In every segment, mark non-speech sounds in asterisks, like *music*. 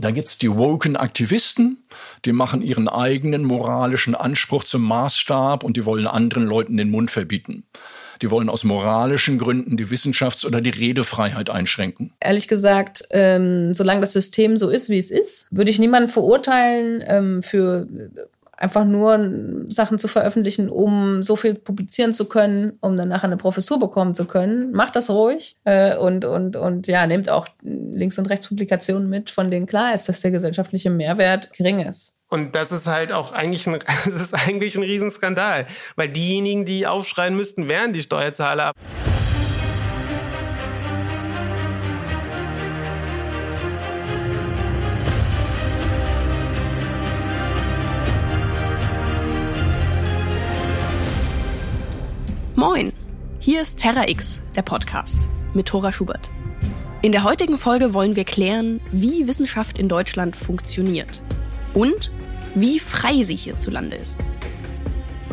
Da gibt's die woken Aktivisten, die machen ihren eigenen moralischen Anspruch zum Maßstab und die wollen anderen Leuten den Mund verbieten. Die wollen aus moralischen Gründen die Wissenschafts- oder die Redefreiheit einschränken. Ehrlich gesagt, ähm, solange das System so ist, wie es ist, würde ich niemanden verurteilen ähm, für einfach nur Sachen zu veröffentlichen, um so viel publizieren zu können, um dann nachher eine Professur bekommen zu können. Macht das ruhig äh, und, und, und ja, nehmt auch Links- und Rechtspublikationen mit, von denen klar ist, dass der gesellschaftliche Mehrwert gering ist. Und das ist halt auch eigentlich ein, *laughs* das ist eigentlich ein Riesenskandal, weil diejenigen, die aufschreien müssten, wären die Steuerzahler. Moin, hier ist Terra X, der Podcast mit Thora Schubert. In der heutigen Folge wollen wir klären, wie Wissenschaft in Deutschland funktioniert und wie frei sie hierzulande ist.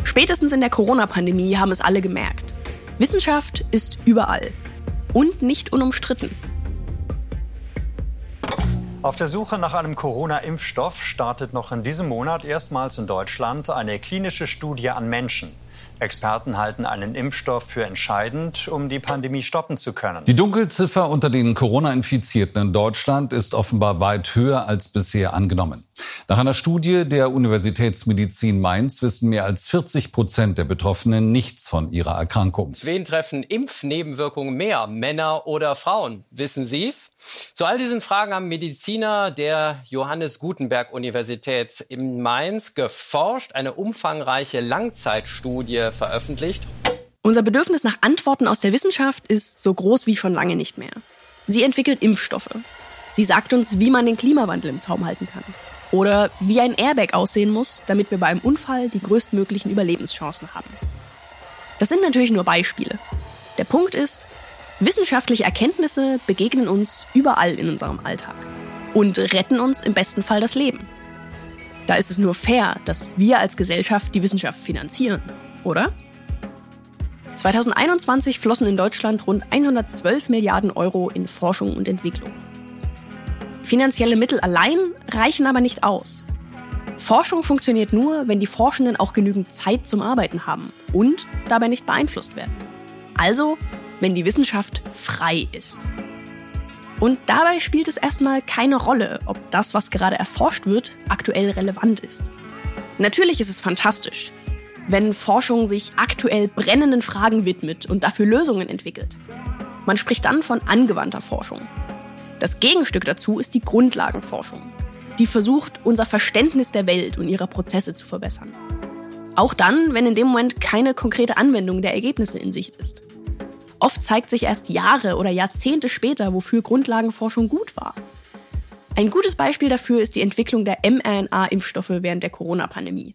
Spätestens in der Corona-Pandemie haben es alle gemerkt. Wissenschaft ist überall und nicht unumstritten. Auf der Suche nach einem Corona-Impfstoff startet noch in diesem Monat erstmals in Deutschland eine klinische Studie an Menschen. Experten halten einen Impfstoff für entscheidend, um die Pandemie stoppen zu können. Die Dunkelziffer unter den Corona-Infizierten in Deutschland ist offenbar weit höher als bisher angenommen. Nach einer Studie der Universitätsmedizin Mainz wissen mehr als 40 Prozent der Betroffenen nichts von ihrer Erkrankung. Wen treffen Impfnebenwirkungen mehr, Männer oder Frauen? Wissen Sie's? Zu all diesen Fragen haben Mediziner der Johannes Gutenberg Universität in Mainz geforscht, eine umfangreiche Langzeitstudie veröffentlicht. Unser Bedürfnis nach Antworten aus der Wissenschaft ist so groß wie schon lange nicht mehr. Sie entwickelt Impfstoffe. Sie sagt uns, wie man den Klimawandel im Zaum halten kann. Oder wie ein Airbag aussehen muss, damit wir bei einem Unfall die größtmöglichen Überlebenschancen haben. Das sind natürlich nur Beispiele. Der Punkt ist, wissenschaftliche Erkenntnisse begegnen uns überall in unserem Alltag und retten uns im besten Fall das Leben. Da ist es nur fair, dass wir als Gesellschaft die Wissenschaft finanzieren, oder? 2021 flossen in Deutschland rund 112 Milliarden Euro in Forschung und Entwicklung. Finanzielle Mittel allein reichen aber nicht aus. Forschung funktioniert nur, wenn die Forschenden auch genügend Zeit zum Arbeiten haben und dabei nicht beeinflusst werden. Also, wenn die Wissenschaft frei ist. Und dabei spielt es erstmal keine Rolle, ob das, was gerade erforscht wird, aktuell relevant ist. Natürlich ist es fantastisch, wenn Forschung sich aktuell brennenden Fragen widmet und dafür Lösungen entwickelt. Man spricht dann von angewandter Forschung. Das Gegenstück dazu ist die Grundlagenforschung, die versucht, unser Verständnis der Welt und ihrer Prozesse zu verbessern. Auch dann, wenn in dem Moment keine konkrete Anwendung der Ergebnisse in Sicht ist. Oft zeigt sich erst Jahre oder Jahrzehnte später, wofür Grundlagenforschung gut war. Ein gutes Beispiel dafür ist die Entwicklung der mRNA-Impfstoffe während der Corona-Pandemie.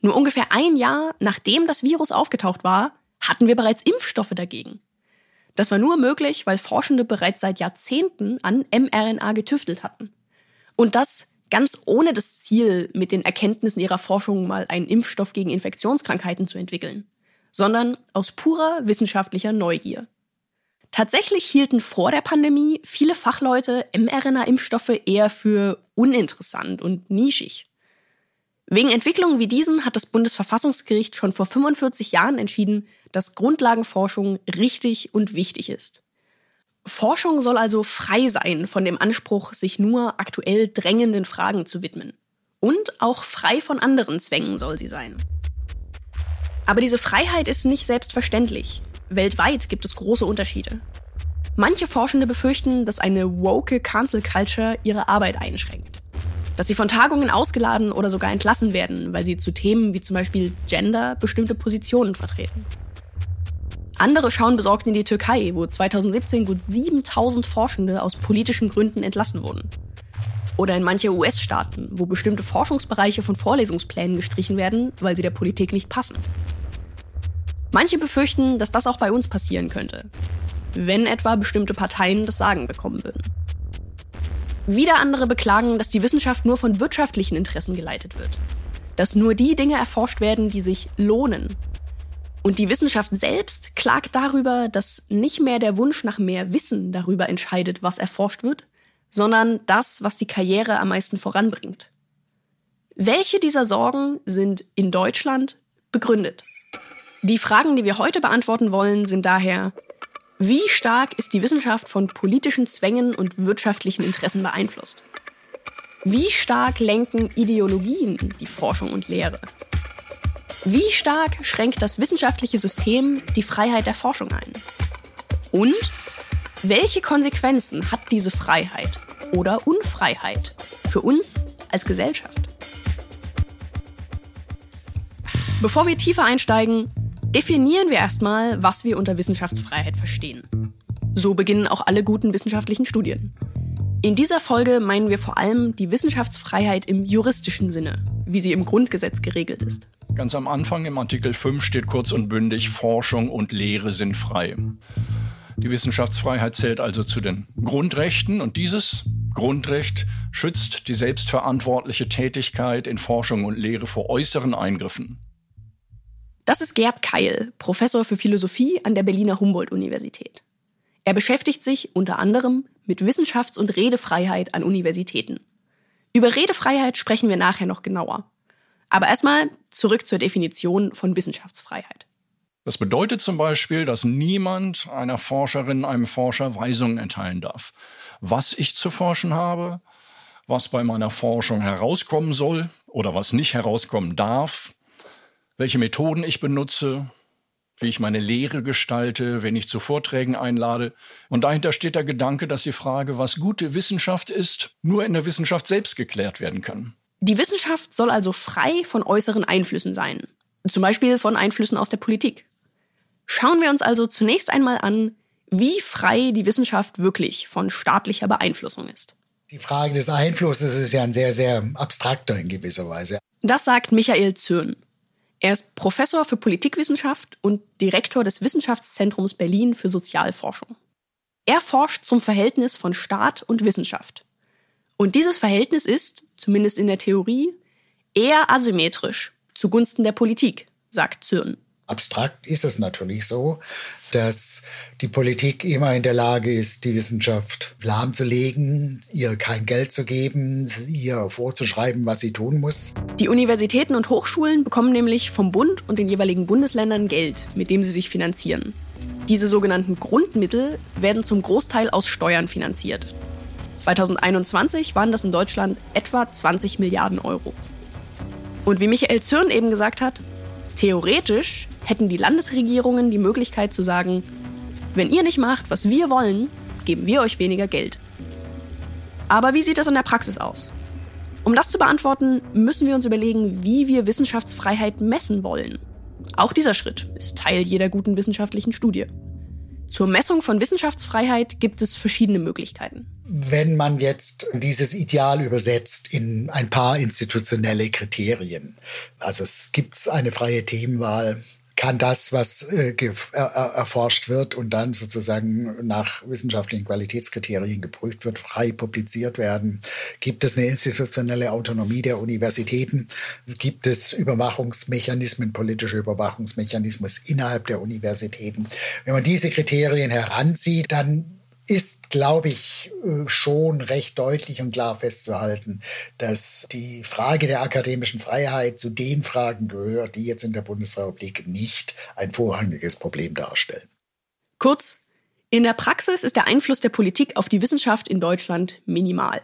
Nur ungefähr ein Jahr nachdem das Virus aufgetaucht war, hatten wir bereits Impfstoffe dagegen. Das war nur möglich, weil Forschende bereits seit Jahrzehnten an mRNA getüftelt hatten. Und das ganz ohne das Ziel, mit den Erkenntnissen ihrer Forschung mal einen Impfstoff gegen Infektionskrankheiten zu entwickeln, sondern aus purer wissenschaftlicher Neugier. Tatsächlich hielten vor der Pandemie viele Fachleute mRNA-Impfstoffe eher für uninteressant und nischig. Wegen Entwicklungen wie diesen hat das Bundesverfassungsgericht schon vor 45 Jahren entschieden, dass Grundlagenforschung richtig und wichtig ist. Forschung soll also frei sein von dem Anspruch, sich nur aktuell drängenden Fragen zu widmen. Und auch frei von anderen Zwängen soll sie sein. Aber diese Freiheit ist nicht selbstverständlich. Weltweit gibt es große Unterschiede. Manche Forschende befürchten, dass eine woke Cancel Culture ihre Arbeit einschränkt dass sie von Tagungen ausgeladen oder sogar entlassen werden, weil sie zu Themen wie zum Beispiel Gender bestimmte Positionen vertreten. Andere schauen besorgt in die Türkei, wo 2017 gut 7000 Forschende aus politischen Gründen entlassen wurden. Oder in manche US-Staaten, wo bestimmte Forschungsbereiche von Vorlesungsplänen gestrichen werden, weil sie der Politik nicht passen. Manche befürchten, dass das auch bei uns passieren könnte, wenn etwa bestimmte Parteien das Sagen bekommen würden. Wieder andere beklagen, dass die Wissenschaft nur von wirtschaftlichen Interessen geleitet wird. Dass nur die Dinge erforscht werden, die sich lohnen. Und die Wissenschaft selbst klagt darüber, dass nicht mehr der Wunsch nach mehr Wissen darüber entscheidet, was erforscht wird, sondern das, was die Karriere am meisten voranbringt. Welche dieser Sorgen sind in Deutschland begründet? Die Fragen, die wir heute beantworten wollen, sind daher, wie stark ist die Wissenschaft von politischen Zwängen und wirtschaftlichen Interessen beeinflusst? Wie stark lenken Ideologien die Forschung und Lehre? Wie stark schränkt das wissenschaftliche System die Freiheit der Forschung ein? Und welche Konsequenzen hat diese Freiheit oder Unfreiheit für uns als Gesellschaft? Bevor wir tiefer einsteigen, definieren wir erstmal, was wir unter Wissenschaftsfreiheit verstehen. So beginnen auch alle guten wissenschaftlichen Studien. In dieser Folge meinen wir vor allem die Wissenschaftsfreiheit im juristischen Sinne, wie sie im Grundgesetz geregelt ist. Ganz am Anfang im Artikel 5 steht kurz und bündig, Forschung und Lehre sind frei. Die Wissenschaftsfreiheit zählt also zu den Grundrechten und dieses Grundrecht schützt die selbstverantwortliche Tätigkeit in Forschung und Lehre vor äußeren Eingriffen. Das ist Gerd Keil, Professor für Philosophie an der Berliner Humboldt-Universität. Er beschäftigt sich unter anderem mit Wissenschafts- und Redefreiheit an Universitäten. Über Redefreiheit sprechen wir nachher noch genauer. Aber erstmal zurück zur Definition von Wissenschaftsfreiheit. Das bedeutet zum Beispiel, dass niemand einer Forscherin, einem Forscher Weisungen erteilen darf. Was ich zu forschen habe, was bei meiner Forschung herauskommen soll oder was nicht herauskommen darf, welche Methoden ich benutze, wie ich meine Lehre gestalte, wenn ich zu Vorträgen einlade. Und dahinter steht der Gedanke, dass die Frage, was gute Wissenschaft ist, nur in der Wissenschaft selbst geklärt werden kann. Die Wissenschaft soll also frei von äußeren Einflüssen sein, zum Beispiel von Einflüssen aus der Politik. Schauen wir uns also zunächst einmal an, wie frei die Wissenschaft wirklich von staatlicher Beeinflussung ist. Die Frage des Einflusses ist ja ein sehr, sehr abstrakter in gewisser Weise. Das sagt Michael Zürn. Er ist Professor für Politikwissenschaft und Direktor des Wissenschaftszentrums Berlin für Sozialforschung. Er forscht zum Verhältnis von Staat und Wissenschaft. Und dieses Verhältnis ist, zumindest in der Theorie, eher asymmetrisch zugunsten der Politik, sagt Zürn. Abstrakt ist es natürlich so, dass die Politik immer in der Lage ist, die Wissenschaft lahmzulegen, ihr kein Geld zu geben, ihr vorzuschreiben, was sie tun muss. Die Universitäten und Hochschulen bekommen nämlich vom Bund und den jeweiligen Bundesländern Geld, mit dem sie sich finanzieren. Diese sogenannten Grundmittel werden zum Großteil aus Steuern finanziert. 2021 waren das in Deutschland etwa 20 Milliarden Euro. Und wie Michael Zürn eben gesagt hat, theoretisch hätten die Landesregierungen die Möglichkeit zu sagen, wenn ihr nicht macht, was wir wollen, geben wir euch weniger Geld. Aber wie sieht das in der Praxis aus? Um das zu beantworten, müssen wir uns überlegen, wie wir Wissenschaftsfreiheit messen wollen. Auch dieser Schritt ist Teil jeder guten wissenschaftlichen Studie. Zur Messung von Wissenschaftsfreiheit gibt es verschiedene Möglichkeiten. Wenn man jetzt dieses Ideal übersetzt in ein paar institutionelle Kriterien, also es gibt eine freie Themenwahl, kann das, was äh, erforscht wird und dann sozusagen nach wissenschaftlichen Qualitätskriterien geprüft wird, frei publiziert werden? Gibt es eine institutionelle Autonomie der Universitäten? Gibt es Überwachungsmechanismen, politische Überwachungsmechanismen innerhalb der Universitäten? Wenn man diese Kriterien heranzieht, dann ist, glaube ich, äh, schon recht deutlich und klar festzuhalten, dass die Frage der akademischen Freiheit zu den Fragen gehört, die jetzt in der Bundesrepublik nicht ein vorrangiges Problem darstellen. Kurz, in der Praxis ist der Einfluss der Politik auf die Wissenschaft in Deutschland minimal.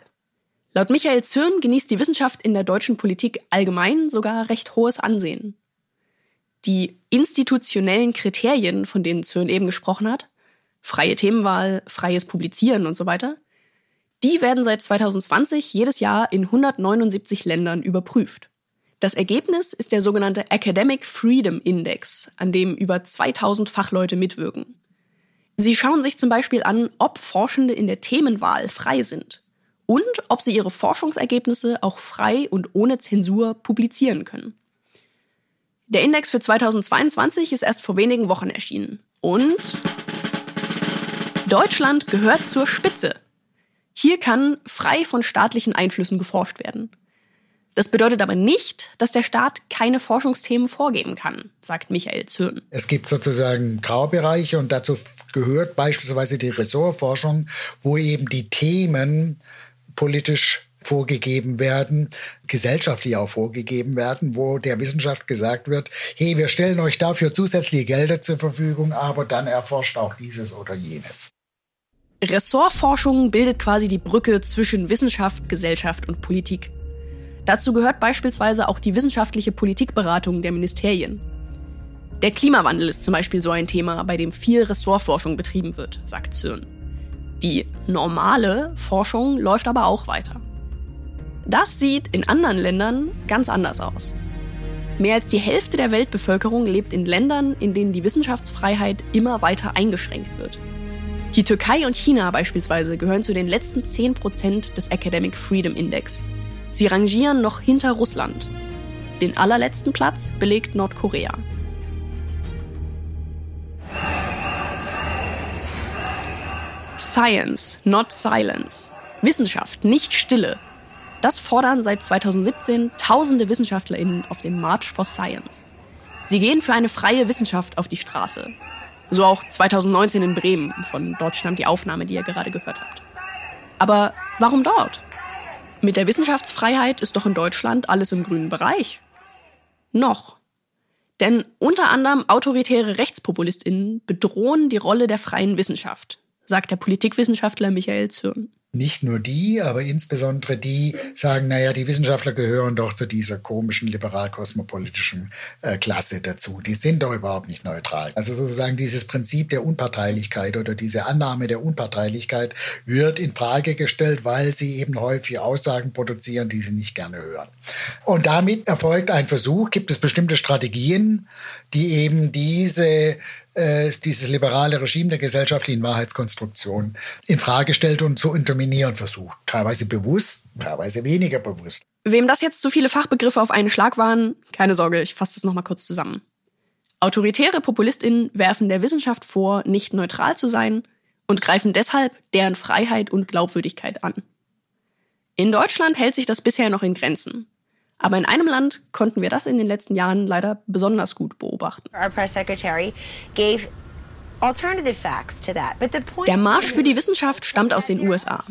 Laut Michael Zürn genießt die Wissenschaft in der deutschen Politik allgemein sogar recht hohes Ansehen. Die institutionellen Kriterien, von denen Zürn eben gesprochen hat, freie Themenwahl, freies Publizieren und so weiter, die werden seit 2020 jedes Jahr in 179 Ländern überprüft. Das Ergebnis ist der sogenannte Academic Freedom Index, an dem über 2000 Fachleute mitwirken. Sie schauen sich zum Beispiel an, ob Forschende in der Themenwahl frei sind und ob sie ihre Forschungsergebnisse auch frei und ohne Zensur publizieren können. Der Index für 2022 ist erst vor wenigen Wochen erschienen und Deutschland gehört zur Spitze. Hier kann frei von staatlichen Einflüssen geforscht werden. Das bedeutet aber nicht, dass der Staat keine Forschungsthemen vorgeben kann, sagt Michael Zürn. Es gibt sozusagen Graubereiche und dazu gehört beispielsweise die Ressortforschung, wo eben die Themen politisch vorgegeben werden, gesellschaftlich auch vorgegeben werden, wo der Wissenschaft gesagt wird, hey, wir stellen euch dafür zusätzliche Gelder zur Verfügung, aber dann erforscht auch dieses oder jenes. Ressortforschung bildet quasi die Brücke zwischen Wissenschaft, Gesellschaft und Politik. Dazu gehört beispielsweise auch die wissenschaftliche Politikberatung der Ministerien. Der Klimawandel ist zum Beispiel so ein Thema, bei dem viel Ressortforschung betrieben wird, sagt Zürn. Die normale Forschung läuft aber auch weiter. Das sieht in anderen Ländern ganz anders aus. Mehr als die Hälfte der Weltbevölkerung lebt in Ländern, in denen die Wissenschaftsfreiheit immer weiter eingeschränkt wird. Die Türkei und China beispielsweise gehören zu den letzten 10% des Academic Freedom Index, Sie rangieren noch hinter Russland. Den allerletzten Platz belegt Nordkorea. Science, not silence. Wissenschaft, nicht Stille. Das fordern seit 2017 tausende WissenschaftlerInnen auf dem March for Science. Sie gehen für eine freie Wissenschaft auf die Straße. So auch 2019 in Bremen, von dort stammt die Aufnahme, die ihr gerade gehört habt. Aber warum dort? Mit der Wissenschaftsfreiheit ist doch in Deutschland alles im grünen Bereich. Noch. Denn unter anderem autoritäre Rechtspopulistinnen bedrohen die Rolle der freien Wissenschaft, sagt der Politikwissenschaftler Michael Zürn nicht nur die, aber insbesondere die sagen, naja, die Wissenschaftler gehören doch zu dieser komischen liberal-kosmopolitischen äh, Klasse dazu. Die sind doch überhaupt nicht neutral. Also sozusagen dieses Prinzip der Unparteilichkeit oder diese Annahme der Unparteilichkeit wird in Frage gestellt, weil sie eben häufig Aussagen produzieren, die sie nicht gerne hören. Und damit erfolgt ein Versuch, gibt es bestimmte Strategien, die eben diese äh, dieses liberale Regime der gesellschaftlichen Wahrheitskonstruktion in Frage stellt und zu unterminieren versucht. Teilweise bewusst, teilweise weniger bewusst. Wem das jetzt zu viele Fachbegriffe auf einen Schlag waren, keine Sorge, ich fasse das nochmal kurz zusammen. Autoritäre PopulistInnen werfen der Wissenschaft vor, nicht neutral zu sein und greifen deshalb deren Freiheit und Glaubwürdigkeit an. In Deutschland hält sich das bisher noch in Grenzen. Aber in einem Land konnten wir das in den letzten Jahren leider besonders gut beobachten. Der Marsch für die Wissenschaft stammt aus den USA.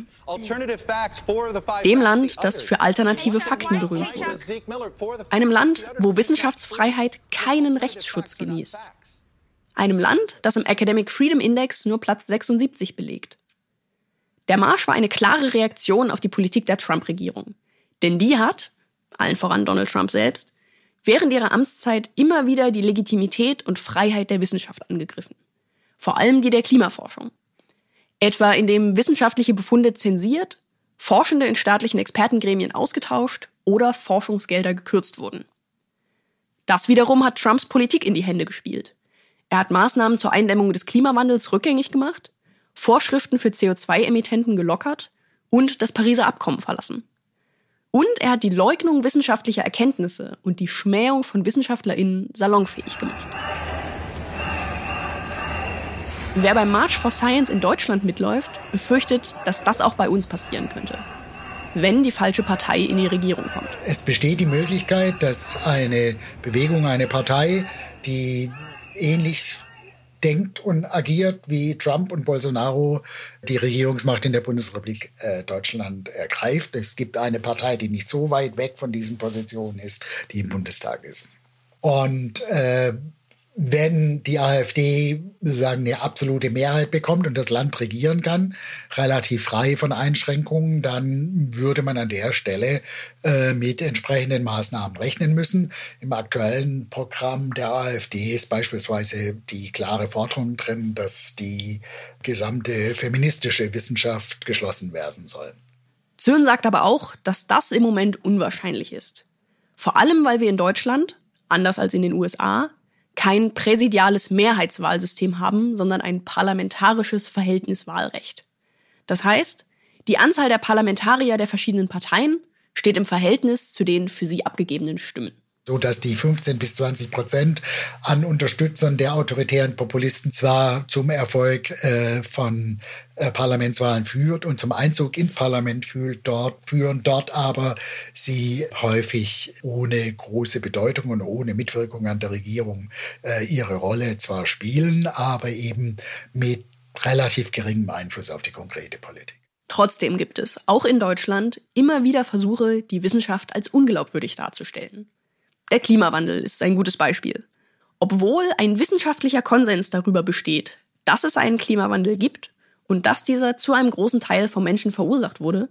Dem Land, das für alternative Fakten berühmt wurde. Einem Land, wo Wissenschaftsfreiheit keinen Rechtsschutz genießt. Einem Land, das im Academic Freedom Index nur Platz 76 belegt. Der Marsch war eine klare Reaktion auf die Politik der Trump-Regierung. Denn die hat, allen voran Donald Trump selbst, während ihrer Amtszeit immer wieder die Legitimität und Freiheit der Wissenschaft angegriffen. Vor allem die der Klimaforschung. Etwa indem wissenschaftliche Befunde zensiert, Forschende in staatlichen Expertengremien ausgetauscht oder Forschungsgelder gekürzt wurden. Das wiederum hat Trumps Politik in die Hände gespielt. Er hat Maßnahmen zur Eindämmung des Klimawandels rückgängig gemacht, Vorschriften für CO2-Emittenten gelockert und das Pariser Abkommen verlassen. Und er hat die Leugnung wissenschaftlicher Erkenntnisse und die Schmähung von WissenschaftlerInnen salonfähig gemacht. Wer beim March for Science in Deutschland mitläuft, befürchtet, dass das auch bei uns passieren könnte. Wenn die falsche Partei in die Regierung kommt. Es besteht die Möglichkeit, dass eine Bewegung, eine Partei, die ähnlich denkt und agiert, wie Trump und Bolsonaro die Regierungsmacht in der Bundesrepublik äh, Deutschland ergreift. Es gibt eine Partei, die nicht so weit weg von diesen Positionen ist, die im Bundestag ist. Und äh, wenn die AfD sagen eine absolute Mehrheit bekommt und das Land regieren kann, relativ frei von Einschränkungen, dann würde man an der Stelle äh, mit entsprechenden Maßnahmen rechnen müssen. Im aktuellen Programm der AfD ist beispielsweise die klare Forderung drin, dass die gesamte feministische Wissenschaft geschlossen werden soll. Zürn sagt aber auch, dass das im Moment unwahrscheinlich ist. Vor allem, weil wir in Deutschland, anders als in den USA, kein präsidiales Mehrheitswahlsystem haben, sondern ein parlamentarisches Verhältniswahlrecht. Das heißt, die Anzahl der Parlamentarier der verschiedenen Parteien steht im Verhältnis zu den für sie abgegebenen Stimmen. So dass die 15 bis 20 Prozent an Unterstützern der autoritären Populisten zwar zum Erfolg äh, von äh, Parlamentswahlen führt und zum Einzug ins Parlament führt, dort führen, dort aber sie häufig ohne große Bedeutung und ohne Mitwirkung an der Regierung äh, ihre Rolle zwar spielen, aber eben mit relativ geringem Einfluss auf die konkrete Politik. Trotzdem gibt es, auch in Deutschland, immer wieder Versuche, die Wissenschaft als unglaubwürdig darzustellen. Der Klimawandel ist ein gutes Beispiel. Obwohl ein wissenschaftlicher Konsens darüber besteht, dass es einen Klimawandel gibt und dass dieser zu einem großen Teil vom Menschen verursacht wurde,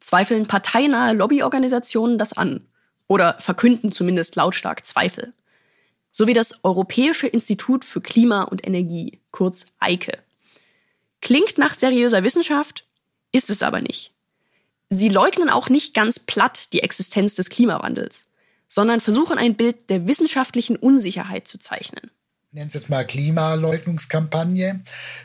zweifeln parteinahe Lobbyorganisationen das an oder verkünden zumindest lautstark Zweifel. So wie das Europäische Institut für Klima und Energie, kurz EIKE. Klingt nach seriöser Wissenschaft, ist es aber nicht. Sie leugnen auch nicht ganz platt die Existenz des Klimawandels sondern versuchen ein Bild der wissenschaftlichen Unsicherheit zu zeichnen. Ich nenne es jetzt mal Klimaleugnungskampagne,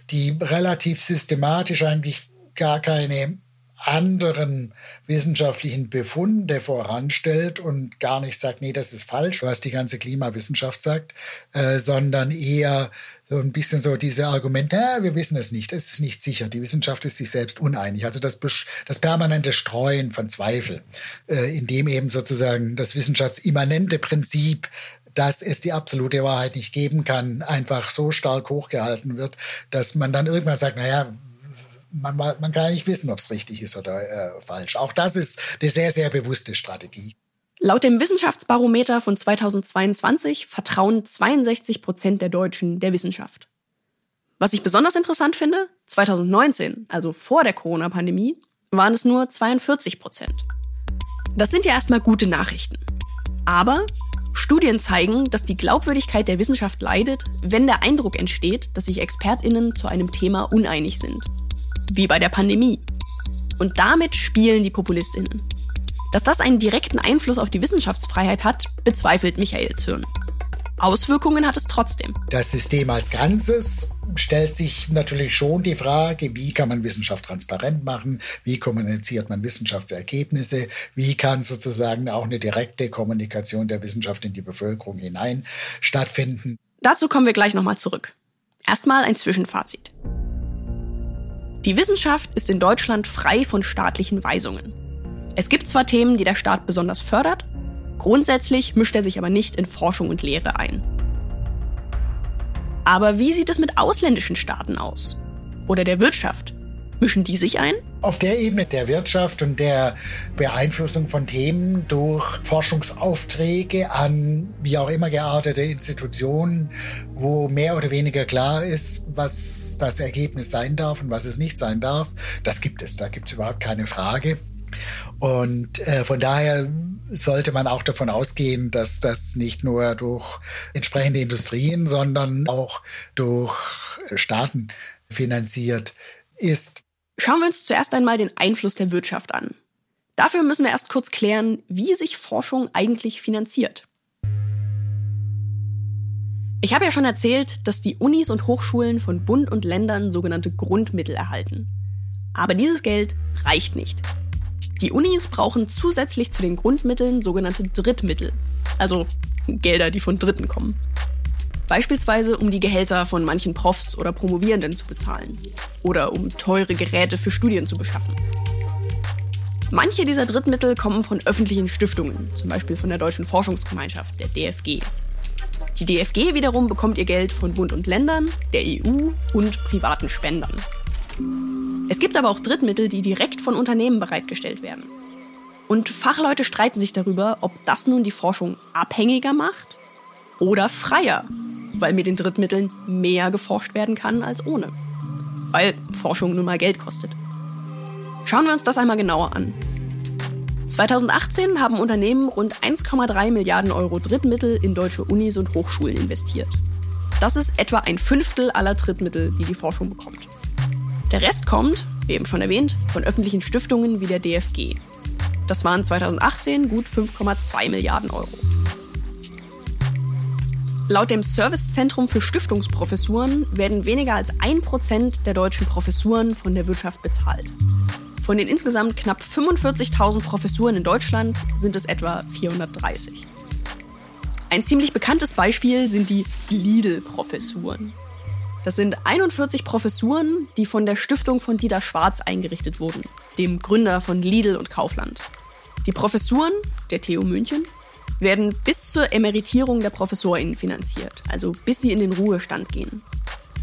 die relativ systematisch eigentlich gar keine anderen wissenschaftlichen Befunde voranstellt und gar nicht sagt, nee, das ist falsch, was die ganze Klimawissenschaft sagt, äh, sondern eher so ein bisschen so diese Argumente, ja, wir wissen es nicht, es ist nicht sicher, die Wissenschaft ist sich selbst uneinig. Also das, das permanente Streuen von Zweifel, äh, in dem eben sozusagen das wissenschaftsimmanente Prinzip dass es die absolute Wahrheit nicht geben kann, einfach so stark hochgehalten wird, dass man dann irgendwann sagt, naja, man, man kann nicht wissen, ob es richtig ist oder äh, falsch. Auch das ist eine sehr, sehr bewusste Strategie. Laut dem Wissenschaftsbarometer von 2022 vertrauen 62 Prozent der Deutschen der Wissenschaft. Was ich besonders interessant finde, 2019, also vor der Corona-Pandemie, waren es nur 42 Prozent. Das sind ja erstmal gute Nachrichten. Aber Studien zeigen, dass die Glaubwürdigkeit der Wissenschaft leidet, wenn der Eindruck entsteht, dass sich Expertinnen zu einem Thema uneinig sind wie bei der Pandemie. Und damit spielen die Populistinnen. Dass das einen direkten Einfluss auf die Wissenschaftsfreiheit hat, bezweifelt Michael Zürn. Auswirkungen hat es trotzdem. Das System als Ganzes stellt sich natürlich schon die Frage, wie kann man Wissenschaft transparent machen, wie kommuniziert man Wissenschaftsergebnisse, wie kann sozusagen auch eine direkte Kommunikation der Wissenschaft in die Bevölkerung hinein stattfinden. Dazu kommen wir gleich nochmal zurück. Erstmal ein Zwischenfazit. Die Wissenschaft ist in Deutschland frei von staatlichen Weisungen. Es gibt zwar Themen, die der Staat besonders fördert, grundsätzlich mischt er sich aber nicht in Forschung und Lehre ein. Aber wie sieht es mit ausländischen Staaten aus? Oder der Wirtschaft? Mischen die sich ein? Auf der Ebene der Wirtschaft und der Beeinflussung von Themen durch Forschungsaufträge an wie auch immer geartete Institutionen, wo mehr oder weniger klar ist, was das Ergebnis sein darf und was es nicht sein darf, das gibt es. Da gibt es überhaupt keine Frage. Und äh, von daher sollte man auch davon ausgehen, dass das nicht nur durch entsprechende Industrien, sondern auch durch Staaten finanziert ist. Schauen wir uns zuerst einmal den Einfluss der Wirtschaft an. Dafür müssen wir erst kurz klären, wie sich Forschung eigentlich finanziert. Ich habe ja schon erzählt, dass die Unis und Hochschulen von Bund und Ländern sogenannte Grundmittel erhalten. Aber dieses Geld reicht nicht. Die Unis brauchen zusätzlich zu den Grundmitteln sogenannte Drittmittel, also Gelder, die von Dritten kommen. Beispielsweise um die Gehälter von manchen Profs oder Promovierenden zu bezahlen. Oder um teure Geräte für Studien zu beschaffen. Manche dieser Drittmittel kommen von öffentlichen Stiftungen, zum Beispiel von der Deutschen Forschungsgemeinschaft, der DFG. Die DFG wiederum bekommt ihr Geld von Bund und Ländern, der EU und privaten Spendern. Es gibt aber auch Drittmittel, die direkt von Unternehmen bereitgestellt werden. Und Fachleute streiten sich darüber, ob das nun die Forschung abhängiger macht oder freier, weil mit den Drittmitteln mehr geforscht werden kann als ohne. Weil Forschung nun mal Geld kostet. Schauen wir uns das einmal genauer an. 2018 haben Unternehmen rund 1,3 Milliarden Euro Drittmittel in deutsche Unis und Hochschulen investiert. Das ist etwa ein Fünftel aller Drittmittel, die die Forschung bekommt. Der Rest kommt, wie eben schon erwähnt, von öffentlichen Stiftungen wie der DFG. Das waren 2018 gut 5,2 Milliarden Euro. Laut dem Servicezentrum für Stiftungsprofessuren werden weniger als ein Prozent der deutschen Professuren von der Wirtschaft bezahlt. Von den insgesamt knapp 45.000 Professuren in Deutschland sind es etwa 430. Ein ziemlich bekanntes Beispiel sind die Lidl-Professuren. Das sind 41 Professuren, die von der Stiftung von Dieter Schwarz eingerichtet wurden, dem Gründer von Lidl und Kaufland. Die Professuren der TU München werden bis zur Emeritierung der ProfessorInnen finanziert, also bis sie in den Ruhestand gehen.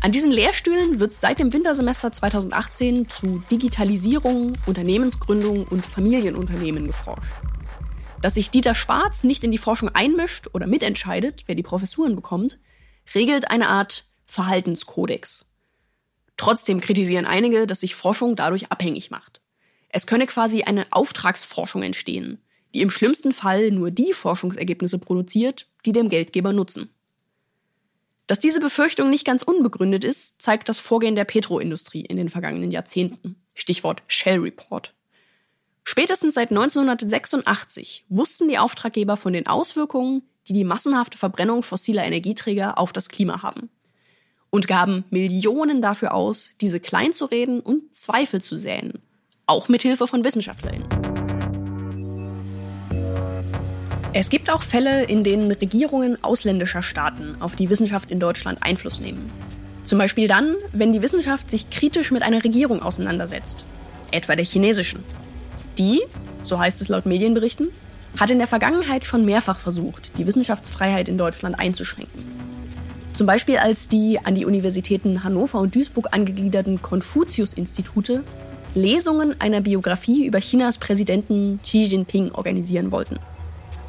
An diesen Lehrstühlen wird seit dem Wintersemester 2018 zu Digitalisierung, Unternehmensgründung und Familienunternehmen geforscht. Dass sich Dieter Schwarz nicht in die Forschung einmischt oder mitentscheidet, wer die Professuren bekommt, regelt eine Art Verhaltenskodex. Trotzdem kritisieren einige, dass sich Forschung dadurch abhängig macht. Es könne quasi eine Auftragsforschung entstehen, die im schlimmsten Fall nur die Forschungsergebnisse produziert, die dem Geldgeber nutzen. Dass diese Befürchtung nicht ganz unbegründet ist, zeigt das Vorgehen der Petroindustrie in den vergangenen Jahrzehnten. Stichwort Shell Report. Spätestens seit 1986 wussten die Auftraggeber von den Auswirkungen, die die massenhafte Verbrennung fossiler Energieträger auf das Klima haben. Und gaben Millionen dafür aus, diese kleinzureden und Zweifel zu säen. Auch mit Hilfe von WissenschaftlerInnen. Es gibt auch Fälle, in denen Regierungen ausländischer Staaten auf die Wissenschaft in Deutschland Einfluss nehmen. Zum Beispiel dann, wenn die Wissenschaft sich kritisch mit einer Regierung auseinandersetzt, etwa der chinesischen. Die, so heißt es laut Medienberichten, hat in der Vergangenheit schon mehrfach versucht, die Wissenschaftsfreiheit in Deutschland einzuschränken. Zum Beispiel als die an die Universitäten Hannover und Duisburg angegliederten Konfuzius-Institute Lesungen einer Biografie über Chinas Präsidenten Xi Jinping organisieren wollten.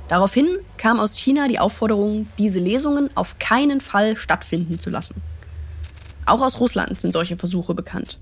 Daraufhin kam aus China die Aufforderung, diese Lesungen auf keinen Fall stattfinden zu lassen. Auch aus Russland sind solche Versuche bekannt.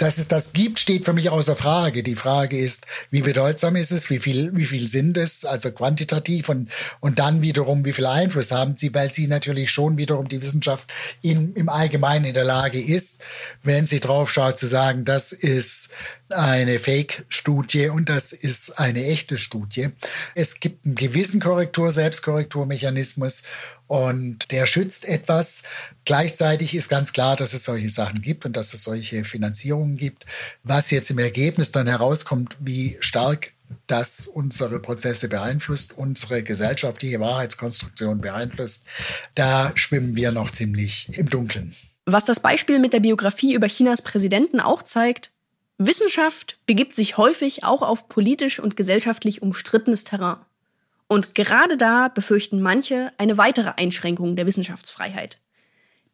Dass es das gibt, steht für mich außer Frage. Die Frage ist, wie bedeutsam ist es, wie viel, wie viel sind es, also quantitativ und, und dann wiederum, wie viel Einfluss haben sie, weil sie natürlich schon wiederum die Wissenschaft in, im Allgemeinen in der Lage ist, wenn sie drauf schaut, zu sagen, das ist eine Fake-Studie und das ist eine echte Studie. Es gibt einen gewissen Korrektur, Selbstkorrekturmechanismus und der schützt etwas. Gleichzeitig ist ganz klar, dass es solche Sachen gibt und dass es solche Finanzierungen gibt. Was jetzt im Ergebnis dann herauskommt, wie stark das unsere Prozesse beeinflusst, unsere gesellschaftliche Wahrheitskonstruktion beeinflusst, da schwimmen wir noch ziemlich im Dunkeln. Was das Beispiel mit der Biografie über Chinas Präsidenten auch zeigt, Wissenschaft begibt sich häufig auch auf politisch und gesellschaftlich umstrittenes Terrain. Und gerade da befürchten manche eine weitere Einschränkung der Wissenschaftsfreiheit.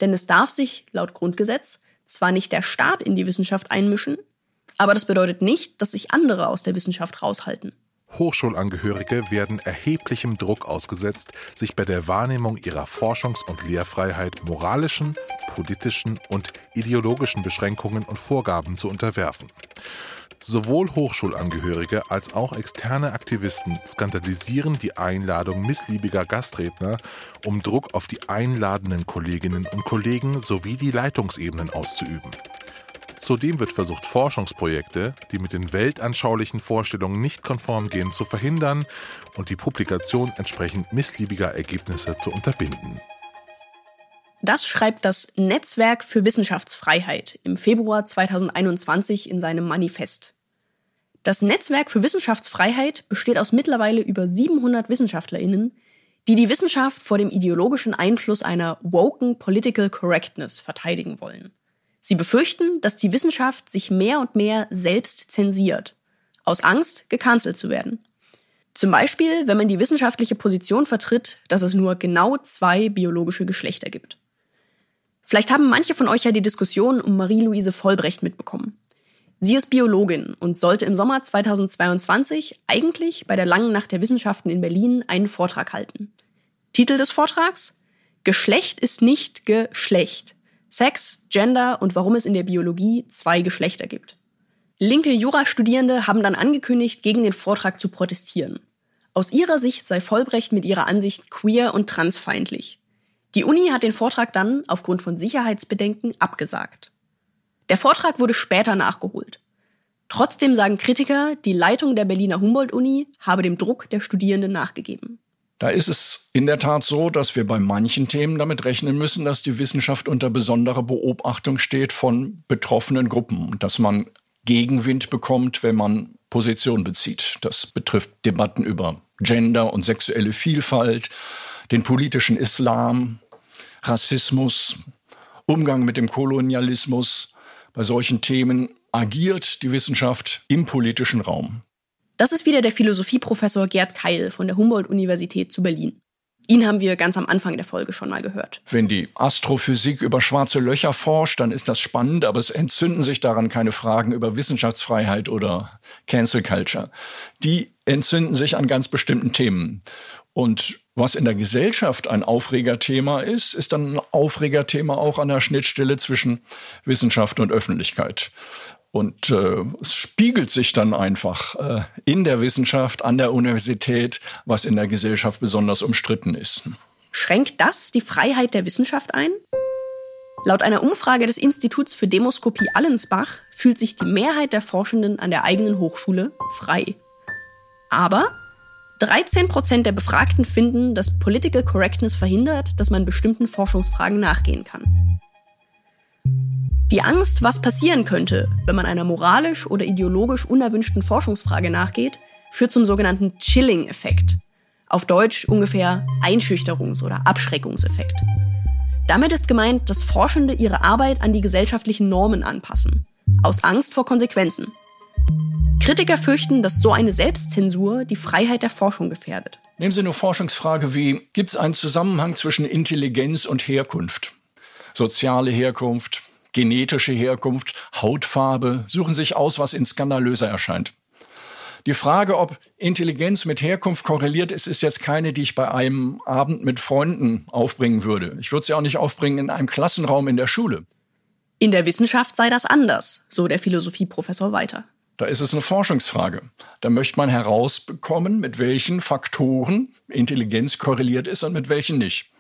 Denn es darf sich, laut Grundgesetz, zwar nicht der Staat in die Wissenschaft einmischen, aber das bedeutet nicht, dass sich andere aus der Wissenschaft raushalten. Hochschulangehörige werden erheblichem Druck ausgesetzt, sich bei der Wahrnehmung ihrer Forschungs- und Lehrfreiheit moralischen, politischen und ideologischen Beschränkungen und Vorgaben zu unterwerfen. Sowohl Hochschulangehörige als auch externe Aktivisten skandalisieren die Einladung missliebiger Gastredner, um Druck auf die einladenden Kolleginnen und Kollegen sowie die Leitungsebenen auszuüben. Zudem wird versucht, Forschungsprojekte, die mit den weltanschaulichen Vorstellungen nicht konform gehen, zu verhindern und die Publikation entsprechend missliebiger Ergebnisse zu unterbinden. Das schreibt das Netzwerk für Wissenschaftsfreiheit im Februar 2021 in seinem Manifest. Das Netzwerk für Wissenschaftsfreiheit besteht aus mittlerweile über 700 Wissenschaftlerinnen, die die Wissenschaft vor dem ideologischen Einfluss einer woken Political Correctness verteidigen wollen. Sie befürchten, dass die Wissenschaft sich mehr und mehr selbst zensiert, aus Angst, gecancelt zu werden. Zum Beispiel, wenn man die wissenschaftliche Position vertritt, dass es nur genau zwei biologische Geschlechter gibt. Vielleicht haben manche von euch ja die Diskussion um Marie-Louise Vollbrecht mitbekommen. Sie ist Biologin und sollte im Sommer 2022 eigentlich bei der Langen Nacht der Wissenschaften in Berlin einen Vortrag halten. Titel des Vortrags? Geschlecht ist nicht Geschlecht. Sex, Gender und warum es in der Biologie zwei Geschlechter gibt. Linke Jurastudierende haben dann angekündigt, gegen den Vortrag zu protestieren. Aus ihrer Sicht sei Vollbrecht mit ihrer Ansicht queer und transfeindlich. Die Uni hat den Vortrag dann aufgrund von Sicherheitsbedenken abgesagt. Der Vortrag wurde später nachgeholt. Trotzdem sagen Kritiker, die Leitung der Berliner Humboldt-Uni habe dem Druck der Studierenden nachgegeben. Da ist es in der Tat so, dass wir bei manchen Themen damit rechnen müssen, dass die Wissenschaft unter besonderer Beobachtung steht von betroffenen Gruppen und dass man Gegenwind bekommt, wenn man Position bezieht. Das betrifft Debatten über Gender und sexuelle Vielfalt, den politischen Islam, Rassismus, Umgang mit dem Kolonialismus. Bei solchen Themen agiert die Wissenschaft im politischen Raum. Das ist wieder der Philosophieprofessor Gerd Keil von der Humboldt-Universität zu Berlin. Ihn haben wir ganz am Anfang der Folge schon mal gehört. Wenn die Astrophysik über schwarze Löcher forscht, dann ist das spannend, aber es entzünden sich daran keine Fragen über Wissenschaftsfreiheit oder Cancel Culture. Die entzünden sich an ganz bestimmten Themen. Und was in der Gesellschaft ein Aufregerthema ist, ist dann ein Aufregerthema auch an der Schnittstelle zwischen Wissenschaft und Öffentlichkeit. Und äh, es spiegelt sich dann einfach äh, in der Wissenschaft, an der Universität, was in der Gesellschaft besonders umstritten ist. Schränkt das die Freiheit der Wissenschaft ein? Laut einer Umfrage des Instituts für Demoskopie Allensbach fühlt sich die Mehrheit der Forschenden an der eigenen Hochschule frei. Aber 13 Prozent der Befragten finden, dass Political Correctness verhindert, dass man bestimmten Forschungsfragen nachgehen kann. Die Angst, was passieren könnte, wenn man einer moralisch oder ideologisch unerwünschten Forschungsfrage nachgeht, führt zum sogenannten Chilling-Effekt. Auf Deutsch ungefähr Einschüchterungs- oder Abschreckungseffekt. Damit ist gemeint, dass Forschende ihre Arbeit an die gesellschaftlichen Normen anpassen. Aus Angst vor Konsequenzen. Kritiker fürchten, dass so eine Selbstzensur die Freiheit der Forschung gefährdet. Nehmen Sie eine Forschungsfrage wie, gibt es einen Zusammenhang zwischen Intelligenz und Herkunft? Soziale Herkunft, genetische Herkunft, Hautfarbe, suchen sich aus, was ihnen skandalöser erscheint. Die Frage, ob Intelligenz mit Herkunft korreliert ist, ist jetzt keine, die ich bei einem Abend mit Freunden aufbringen würde. Ich würde sie auch nicht aufbringen in einem Klassenraum in der Schule. In der Wissenschaft sei das anders, so der Philosophieprofessor weiter. Da ist es eine Forschungsfrage. Da möchte man herausbekommen, mit welchen Faktoren Intelligenz korreliert ist und mit welchen nicht.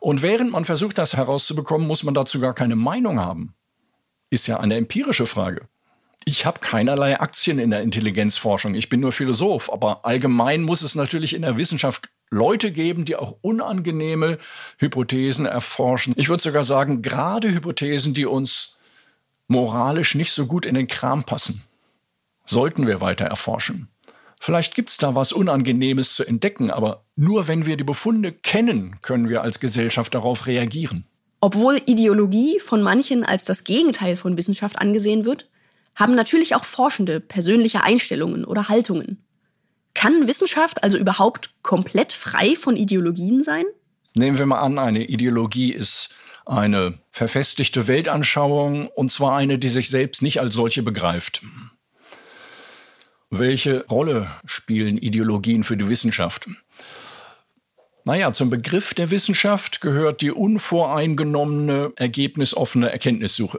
Und während man versucht, das herauszubekommen, muss man dazu gar keine Meinung haben. Ist ja eine empirische Frage. Ich habe keinerlei Aktien in der Intelligenzforschung. Ich bin nur Philosoph. Aber allgemein muss es natürlich in der Wissenschaft Leute geben, die auch unangenehme Hypothesen erforschen. Ich würde sogar sagen, gerade Hypothesen, die uns moralisch nicht so gut in den Kram passen, sollten wir weiter erforschen. Vielleicht gibt's da was Unangenehmes zu entdecken, aber nur wenn wir die Befunde kennen, können wir als Gesellschaft darauf reagieren. Obwohl Ideologie von manchen als das Gegenteil von Wissenschaft angesehen wird, haben natürlich auch Forschende persönliche Einstellungen oder Haltungen. Kann Wissenschaft also überhaupt komplett frei von Ideologien sein? Nehmen wir mal an, eine Ideologie ist eine verfestigte Weltanschauung, und zwar eine, die sich selbst nicht als solche begreift. Welche Rolle spielen Ideologien für die Wissenschaft? Naja, zum Begriff der Wissenschaft gehört die unvoreingenommene, ergebnisoffene Erkenntnissuche.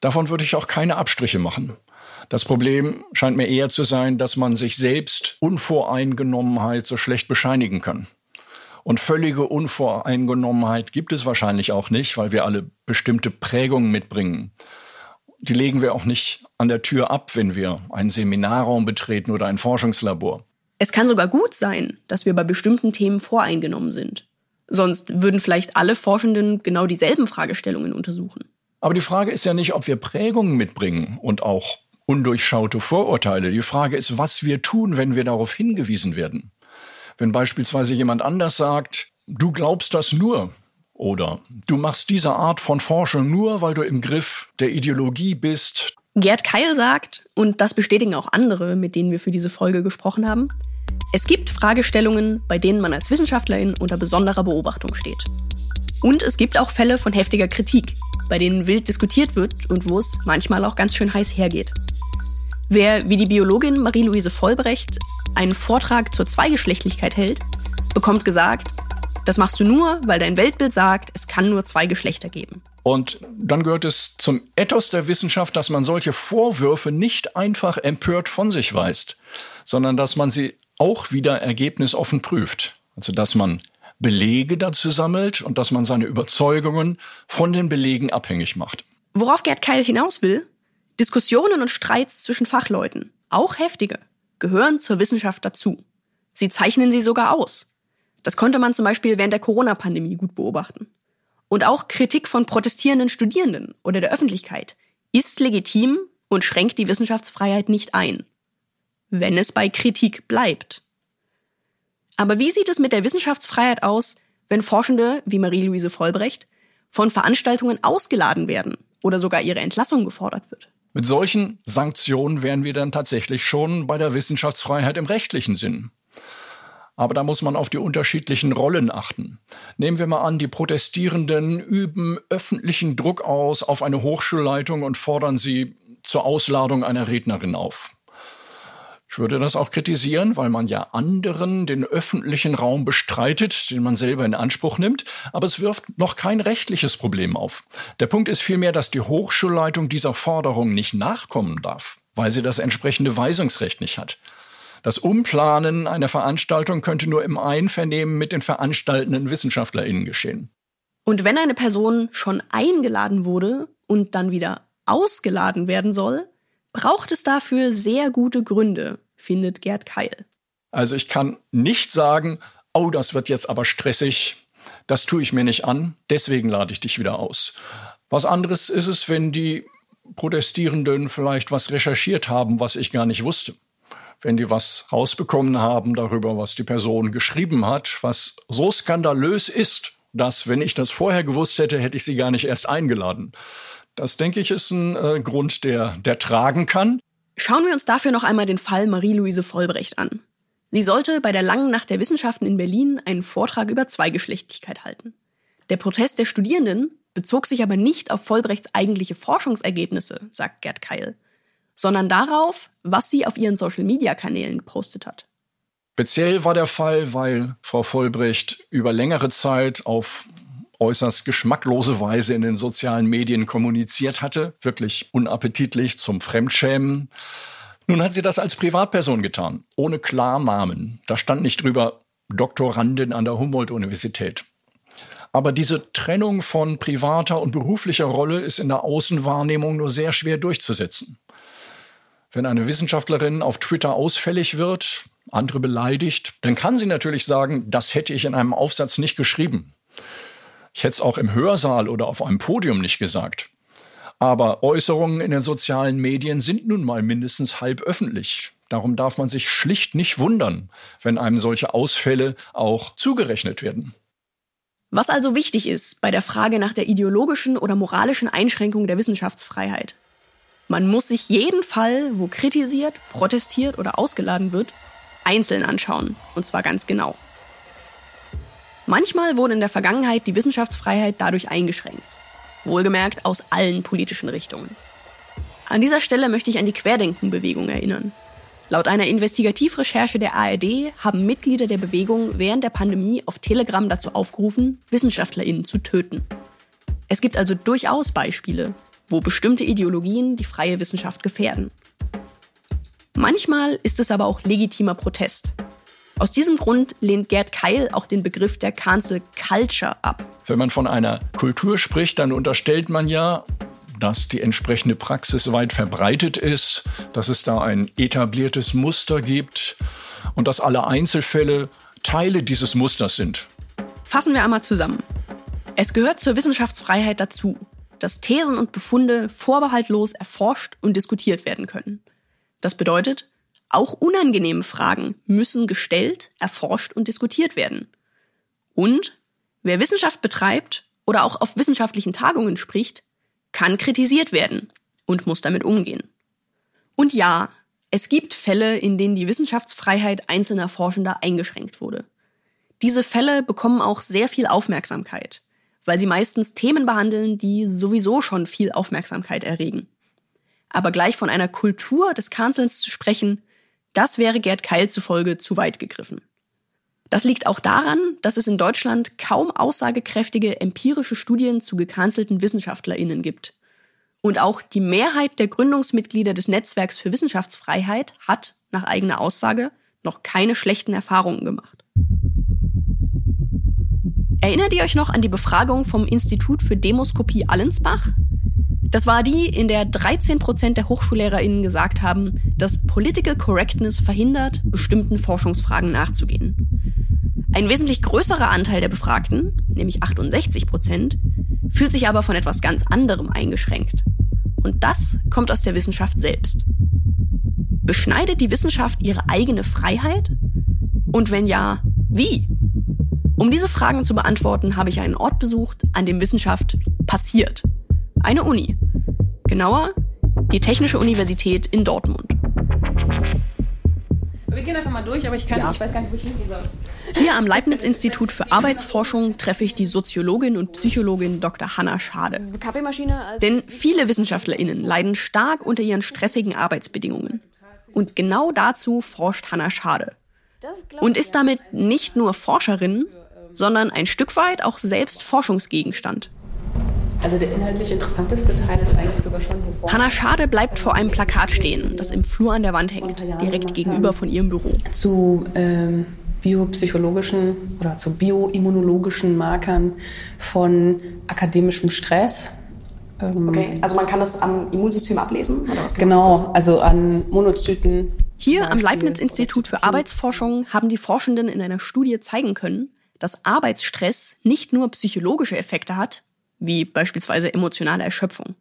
Davon würde ich auch keine Abstriche machen. Das Problem scheint mir eher zu sein, dass man sich selbst Unvoreingenommenheit so schlecht bescheinigen kann. Und völlige Unvoreingenommenheit gibt es wahrscheinlich auch nicht, weil wir alle bestimmte Prägungen mitbringen die legen wir auch nicht an der Tür ab, wenn wir einen Seminarraum betreten oder ein Forschungslabor. Es kann sogar gut sein, dass wir bei bestimmten Themen voreingenommen sind. Sonst würden vielleicht alle Forschenden genau dieselben Fragestellungen untersuchen. Aber die Frage ist ja nicht, ob wir Prägungen mitbringen und auch undurchschaute Vorurteile. Die Frage ist, was wir tun, wenn wir darauf hingewiesen werden. Wenn beispielsweise jemand anders sagt, du glaubst das nur, oder du machst diese Art von Forschung nur, weil du im Griff der Ideologie bist. Gerd Keil sagt, und das bestätigen auch andere, mit denen wir für diese Folge gesprochen haben, es gibt Fragestellungen, bei denen man als Wissenschaftlerin unter besonderer Beobachtung steht. Und es gibt auch Fälle von heftiger Kritik, bei denen wild diskutiert wird und wo es manchmal auch ganz schön heiß hergeht. Wer wie die Biologin Marie-Louise Vollbrecht einen Vortrag zur Zweigeschlechtlichkeit hält, bekommt gesagt, das machst du nur, weil dein Weltbild sagt, es kann nur zwei Geschlechter geben. Und dann gehört es zum Ethos der Wissenschaft, dass man solche Vorwürfe nicht einfach empört von sich weist, sondern dass man sie auch wieder ergebnisoffen prüft. Also dass man Belege dazu sammelt und dass man seine Überzeugungen von den Belegen abhängig macht. Worauf Gerd Keil hinaus will? Diskussionen und Streits zwischen Fachleuten, auch heftige, gehören zur Wissenschaft dazu. Sie zeichnen sie sogar aus. Das konnte man zum Beispiel während der Corona-Pandemie gut beobachten. Und auch Kritik von protestierenden Studierenden oder der Öffentlichkeit ist legitim und schränkt die Wissenschaftsfreiheit nicht ein. Wenn es bei Kritik bleibt. Aber wie sieht es mit der Wissenschaftsfreiheit aus, wenn Forschende wie Marie-Louise Vollbrecht von Veranstaltungen ausgeladen werden oder sogar ihre Entlassung gefordert wird? Mit solchen Sanktionen wären wir dann tatsächlich schon bei der Wissenschaftsfreiheit im rechtlichen Sinn. Aber da muss man auf die unterschiedlichen Rollen achten. Nehmen wir mal an, die Protestierenden üben öffentlichen Druck aus auf eine Hochschulleitung und fordern sie zur Ausladung einer Rednerin auf. Ich würde das auch kritisieren, weil man ja anderen den öffentlichen Raum bestreitet, den man selber in Anspruch nimmt, aber es wirft noch kein rechtliches Problem auf. Der Punkt ist vielmehr, dass die Hochschulleitung dieser Forderung nicht nachkommen darf, weil sie das entsprechende Weisungsrecht nicht hat. Das Umplanen einer Veranstaltung könnte nur im Einvernehmen mit den veranstaltenden WissenschaftlerInnen geschehen. Und wenn eine Person schon eingeladen wurde und dann wieder ausgeladen werden soll, braucht es dafür sehr gute Gründe, findet Gerd Keil. Also ich kann nicht sagen, oh, das wird jetzt aber stressig, das tue ich mir nicht an, deswegen lade ich dich wieder aus. Was anderes ist es, wenn die Protestierenden vielleicht was recherchiert haben, was ich gar nicht wusste. Wenn die was rausbekommen haben darüber, was die Person geschrieben hat, was so skandalös ist, dass, wenn ich das vorher gewusst hätte, hätte ich sie gar nicht erst eingeladen. Das, denke ich, ist ein äh, Grund, der, der tragen kann. Schauen wir uns dafür noch einmal den Fall Marie-Louise Vollbrecht an. Sie sollte bei der Langen Nacht der Wissenschaften in Berlin einen Vortrag über Zweigeschlechtlichkeit halten. Der Protest der Studierenden bezog sich aber nicht auf Vollbrechts eigentliche Forschungsergebnisse, sagt Gerd Keil, sondern darauf, was sie auf ihren Social-Media-Kanälen gepostet hat. Speziell war der Fall, weil Frau Vollbrecht über längere Zeit auf äußerst geschmacklose Weise in den sozialen Medien kommuniziert hatte, wirklich unappetitlich zum Fremdschämen. Nun hat sie das als Privatperson getan, ohne Klarnamen. Da stand nicht drüber Doktorandin an der Humboldt-Universität. Aber diese Trennung von privater und beruflicher Rolle ist in der Außenwahrnehmung nur sehr schwer durchzusetzen. Wenn eine Wissenschaftlerin auf Twitter ausfällig wird, andere beleidigt, dann kann sie natürlich sagen, das hätte ich in einem Aufsatz nicht geschrieben. Ich hätte es auch im Hörsaal oder auf einem Podium nicht gesagt. Aber Äußerungen in den sozialen Medien sind nun mal mindestens halb öffentlich. Darum darf man sich schlicht nicht wundern, wenn einem solche Ausfälle auch zugerechnet werden. Was also wichtig ist bei der Frage nach der ideologischen oder moralischen Einschränkung der Wissenschaftsfreiheit. Man muss sich jeden Fall, wo kritisiert, protestiert oder ausgeladen wird, einzeln anschauen, und zwar ganz genau. Manchmal wurde in der Vergangenheit die Wissenschaftsfreiheit dadurch eingeschränkt. Wohlgemerkt aus allen politischen Richtungen. An dieser Stelle möchte ich an die Querdenkenbewegung erinnern. Laut einer Investigativrecherche der ARD haben Mitglieder der Bewegung während der Pandemie auf Telegram dazu aufgerufen, WissenschaftlerInnen zu töten. Es gibt also durchaus Beispiele, wo bestimmte Ideologien die freie Wissenschaft gefährden. Manchmal ist es aber auch legitimer Protest, aus diesem Grund lehnt Gerd Keil auch den Begriff der Cancel Culture ab. Wenn man von einer Kultur spricht, dann unterstellt man ja, dass die entsprechende Praxis weit verbreitet ist, dass es da ein etabliertes Muster gibt und dass alle Einzelfälle Teile dieses Musters sind. Fassen wir einmal zusammen. Es gehört zur Wissenschaftsfreiheit dazu, dass Thesen und Befunde vorbehaltlos erforscht und diskutiert werden können. Das bedeutet, auch unangenehme Fragen müssen gestellt, erforscht und diskutiert werden. Und wer Wissenschaft betreibt oder auch auf wissenschaftlichen Tagungen spricht, kann kritisiert werden und muss damit umgehen. Und ja, es gibt Fälle, in denen die Wissenschaftsfreiheit einzelner Forschender eingeschränkt wurde. Diese Fälle bekommen auch sehr viel Aufmerksamkeit, weil sie meistens Themen behandeln, die sowieso schon viel Aufmerksamkeit erregen. Aber gleich von einer Kultur des Cancelns zu sprechen, das wäre Gerd Keil zufolge zu weit gegriffen. Das liegt auch daran, dass es in Deutschland kaum aussagekräftige empirische Studien zu gecancelten WissenschaftlerInnen gibt. Und auch die Mehrheit der Gründungsmitglieder des Netzwerks für Wissenschaftsfreiheit hat, nach eigener Aussage, noch keine schlechten Erfahrungen gemacht. Erinnert ihr euch noch an die Befragung vom Institut für Demoskopie Allensbach? Das war die, in der 13 Prozent der HochschullehrerInnen gesagt haben, dass Political Correctness verhindert, bestimmten Forschungsfragen nachzugehen. Ein wesentlich größerer Anteil der Befragten, nämlich 68 Prozent, fühlt sich aber von etwas ganz anderem eingeschränkt. Und das kommt aus der Wissenschaft selbst. Beschneidet die Wissenschaft ihre eigene Freiheit? Und wenn ja, wie? Um diese Fragen zu beantworten, habe ich einen Ort besucht, an dem Wissenschaft passiert. Eine Uni. Genauer, die Technische Universität in Dortmund. Wir gehen einfach mal durch, aber ich, kann, ja. ich weiß gar nicht, wo ich hingehen soll. Hier am Leibniz-Institut für Arbeitsforschung treffe ich die Soziologin und Psychologin Dr. Hanna Schade. Denn viele WissenschaftlerInnen leiden stark unter ihren stressigen Arbeitsbedingungen. Und genau dazu forscht Hanna Schade. Und ist damit nicht nur Forscherin, sondern ein Stück weit auch selbst Forschungsgegenstand. Also der inhaltlich interessanteste Teil ist eigentlich sogar schon hier vorne. Hanna Schade bleibt vor einem Plakat stehen, das im Flur an der Wand hängt, direkt gegenüber von ihrem Büro. Zu ähm, biopsychologischen oder zu bioimmunologischen Markern von akademischem Stress. Ähm, okay, also man kann das am Immunsystem ablesen? Oder was genau, also an Monozyten. Hier am Leibniz-Institut für Arbeitsforschung haben die Forschenden in einer Studie zeigen können, dass Arbeitsstress nicht nur psychologische Effekte hat, wie beispielsweise emotionale Erschöpfung.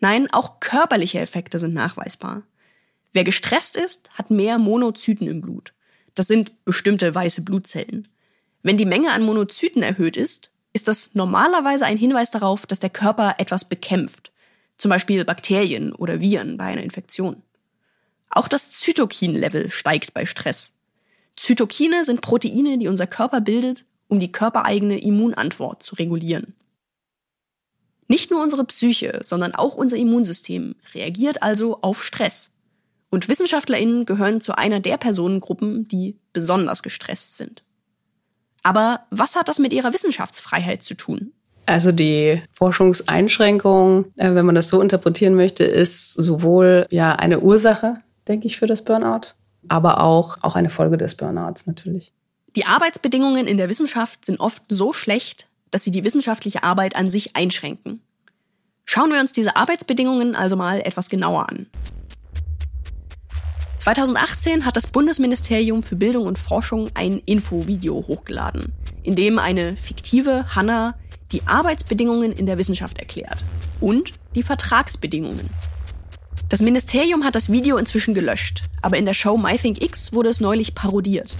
Nein, auch körperliche Effekte sind nachweisbar. Wer gestresst ist, hat mehr Monozyten im Blut. Das sind bestimmte weiße Blutzellen. Wenn die Menge an Monozyten erhöht ist, ist das normalerweise ein Hinweis darauf, dass der Körper etwas bekämpft. Zum Beispiel Bakterien oder Viren bei einer Infektion. Auch das Zytokin-Level steigt bei Stress. Zytokine sind Proteine, die unser Körper bildet, um die körpereigene Immunantwort zu regulieren. Nicht nur unsere Psyche, sondern auch unser Immunsystem reagiert also auf Stress. Und WissenschaftlerInnen gehören zu einer der Personengruppen, die besonders gestresst sind. Aber was hat das mit ihrer Wissenschaftsfreiheit zu tun? Also die Forschungseinschränkung, äh, wenn man das so interpretieren möchte, ist sowohl ja eine Ursache, denke ich, für das Burnout, aber auch, auch eine Folge des Burnouts natürlich. Die Arbeitsbedingungen in der Wissenschaft sind oft so schlecht, dass sie die wissenschaftliche Arbeit an sich einschränken. Schauen wir uns diese Arbeitsbedingungen also mal etwas genauer an. 2018 hat das Bundesministerium für Bildung und Forschung ein Infovideo hochgeladen, in dem eine fiktive Hanna die Arbeitsbedingungen in der Wissenschaft erklärt und die Vertragsbedingungen. Das Ministerium hat das Video inzwischen gelöscht, aber in der Show MyThinkX wurde es neulich parodiert.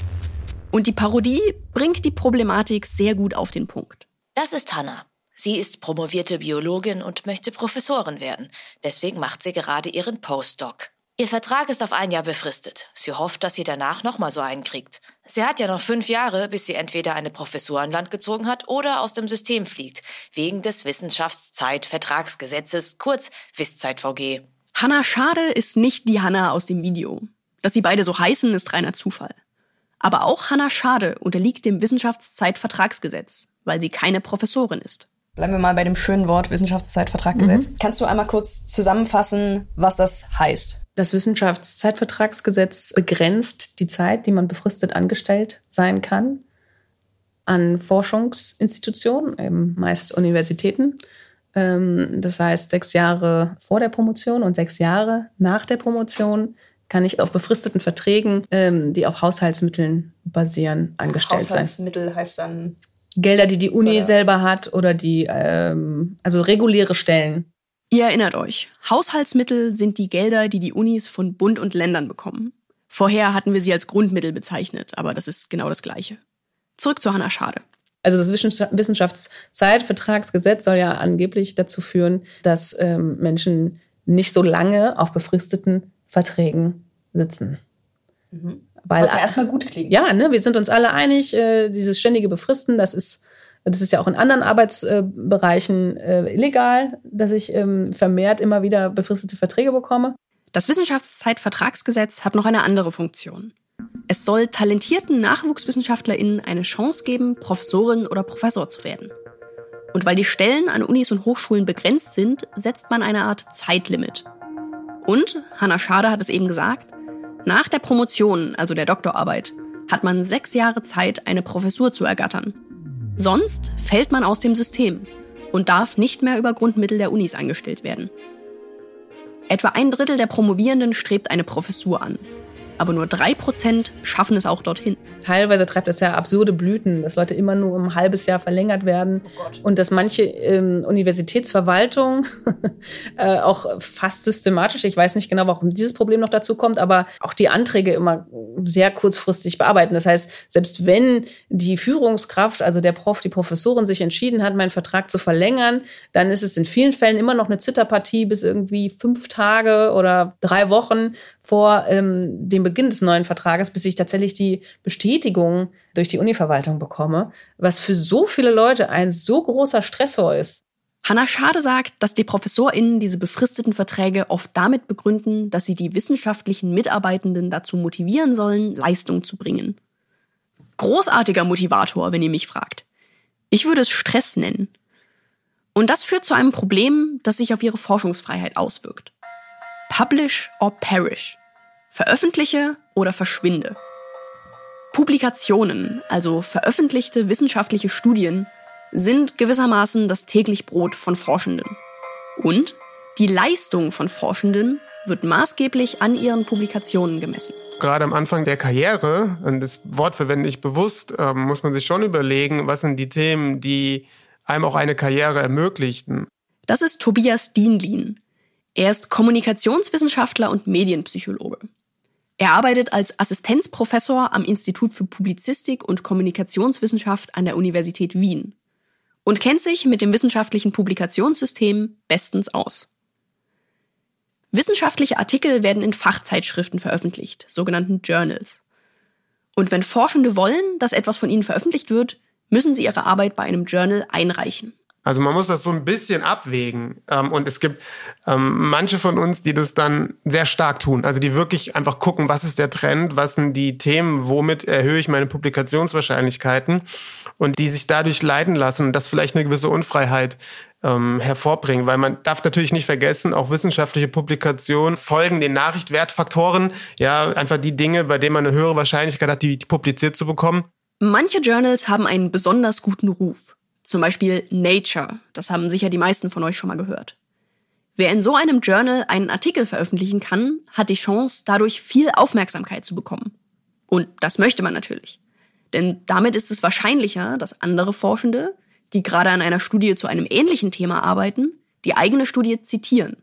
Und die Parodie bringt die Problematik sehr gut auf den Punkt. Das ist Hannah. Sie ist promovierte Biologin und möchte Professorin werden. Deswegen macht sie gerade ihren Postdoc. Ihr Vertrag ist auf ein Jahr befristet. Sie hofft, dass sie danach nochmal so einen kriegt. Sie hat ja noch fünf Jahre, bis sie entweder eine Professur an Land gezogen hat oder aus dem System fliegt. Wegen des Wissenschaftszeitvertragsgesetzes, kurz WISZeit-VG. Hannah Schade ist nicht die Hannah aus dem Video. Dass sie beide so heißen, ist reiner Zufall. Aber auch Hannah Schade unterliegt dem Wissenschaftszeitvertragsgesetz weil sie keine Professorin ist. Bleiben wir mal bei dem schönen Wort Wissenschaftszeitvertraggesetz. Mhm. Kannst du einmal kurz zusammenfassen, was das heißt? Das Wissenschaftszeitvertragsgesetz begrenzt die Zeit, die man befristet angestellt sein kann an Forschungsinstitutionen, eben meist Universitäten. Ähm, das heißt, sechs Jahre vor der Promotion und sechs Jahre nach der Promotion kann ich auf befristeten Verträgen, ähm, die auf Haushaltsmitteln basieren, angestellt sein. Haushaltsmittel heißt dann Gelder, die die Uni selber hat oder die, ähm, also reguläre Stellen. Ihr erinnert euch, Haushaltsmittel sind die Gelder, die die Unis von Bund und Ländern bekommen. Vorher hatten wir sie als Grundmittel bezeichnet, aber das ist genau das Gleiche. Zurück zu Hannah Schade. Also das Wissenschaftszeitvertragsgesetz soll ja angeblich dazu führen, dass ähm, Menschen nicht so lange auf befristeten Verträgen sitzen. Mhm. Weil, Was ja erstmal gut klingt. Ja, ne, wir sind uns alle einig, äh, dieses ständige Befristen, das ist, das ist ja auch in anderen Arbeitsbereichen äh, illegal, dass ich ähm, vermehrt immer wieder befristete Verträge bekomme. Das Wissenschaftszeitvertragsgesetz hat noch eine andere Funktion. Es soll talentierten NachwuchswissenschaftlerInnen eine Chance geben, Professorin oder Professor zu werden. Und weil die Stellen an Unis und Hochschulen begrenzt sind, setzt man eine Art Zeitlimit. Und, Hannah Schade hat es eben gesagt, nach der Promotion, also der Doktorarbeit, hat man sechs Jahre Zeit, eine Professur zu ergattern. Sonst fällt man aus dem System und darf nicht mehr über Grundmittel der Unis angestellt werden. Etwa ein Drittel der Promovierenden strebt eine Professur an. Aber nur drei Prozent schaffen es auch dorthin. Teilweise treibt das ja absurde Blüten, dass Leute immer nur um ein halbes Jahr verlängert werden oh und dass manche ähm, Universitätsverwaltung *laughs* äh, auch fast systematisch, ich weiß nicht genau, warum dieses Problem noch dazu kommt, aber auch die Anträge immer sehr kurzfristig bearbeiten. Das heißt, selbst wenn die Führungskraft, also der Prof, die Professorin sich entschieden hat, meinen Vertrag zu verlängern, dann ist es in vielen Fällen immer noch eine Zitterpartie bis irgendwie fünf Tage oder drei Wochen vor ähm, dem Beginn des neuen Vertrages, bis ich tatsächlich die Bestätigung durch die Univerwaltung bekomme, was für so viele Leute ein so großer Stressor ist. Hanna Schade sagt, dass die ProfessorInnen diese befristeten Verträge oft damit begründen, dass sie die wissenschaftlichen Mitarbeitenden dazu motivieren sollen, Leistung zu bringen. Großartiger Motivator, wenn ihr mich fragt. Ich würde es Stress nennen. Und das führt zu einem Problem, das sich auf ihre Forschungsfreiheit auswirkt. Publish or perish. Veröffentliche oder verschwinde. Publikationen, also veröffentlichte wissenschaftliche Studien, sind gewissermaßen das täglich Brot von Forschenden. Und die Leistung von Forschenden wird maßgeblich an ihren Publikationen gemessen. Gerade am Anfang der Karriere, und das Wort verwende ich bewusst, äh, muss man sich schon überlegen, was sind die Themen, die einem auch eine Karriere ermöglichten. Das ist Tobias Dienlin. Er ist Kommunikationswissenschaftler und Medienpsychologe. Er arbeitet als Assistenzprofessor am Institut für Publizistik und Kommunikationswissenschaft an der Universität Wien und kennt sich mit dem wissenschaftlichen Publikationssystem bestens aus. Wissenschaftliche Artikel werden in Fachzeitschriften veröffentlicht, sogenannten Journals. Und wenn Forschende wollen, dass etwas von ihnen veröffentlicht wird, müssen sie ihre Arbeit bei einem Journal einreichen. Also man muss das so ein bisschen abwägen. Ähm, und es gibt ähm, manche von uns, die das dann sehr stark tun. Also die wirklich einfach gucken, was ist der Trend, was sind die Themen, womit erhöhe ich meine Publikationswahrscheinlichkeiten und die sich dadurch leiten lassen und das vielleicht eine gewisse Unfreiheit ähm, hervorbringen, weil man darf natürlich nicht vergessen, auch wissenschaftliche Publikationen folgen den Nachrichtwertfaktoren, ja, einfach die Dinge, bei denen man eine höhere Wahrscheinlichkeit hat, die publiziert zu bekommen. Manche Journals haben einen besonders guten Ruf. Zum Beispiel Nature, das haben sicher die meisten von euch schon mal gehört. Wer in so einem Journal einen Artikel veröffentlichen kann, hat die Chance, dadurch viel Aufmerksamkeit zu bekommen. Und das möchte man natürlich. Denn damit ist es wahrscheinlicher, dass andere Forschende, die gerade an einer Studie zu einem ähnlichen Thema arbeiten, die eigene Studie zitieren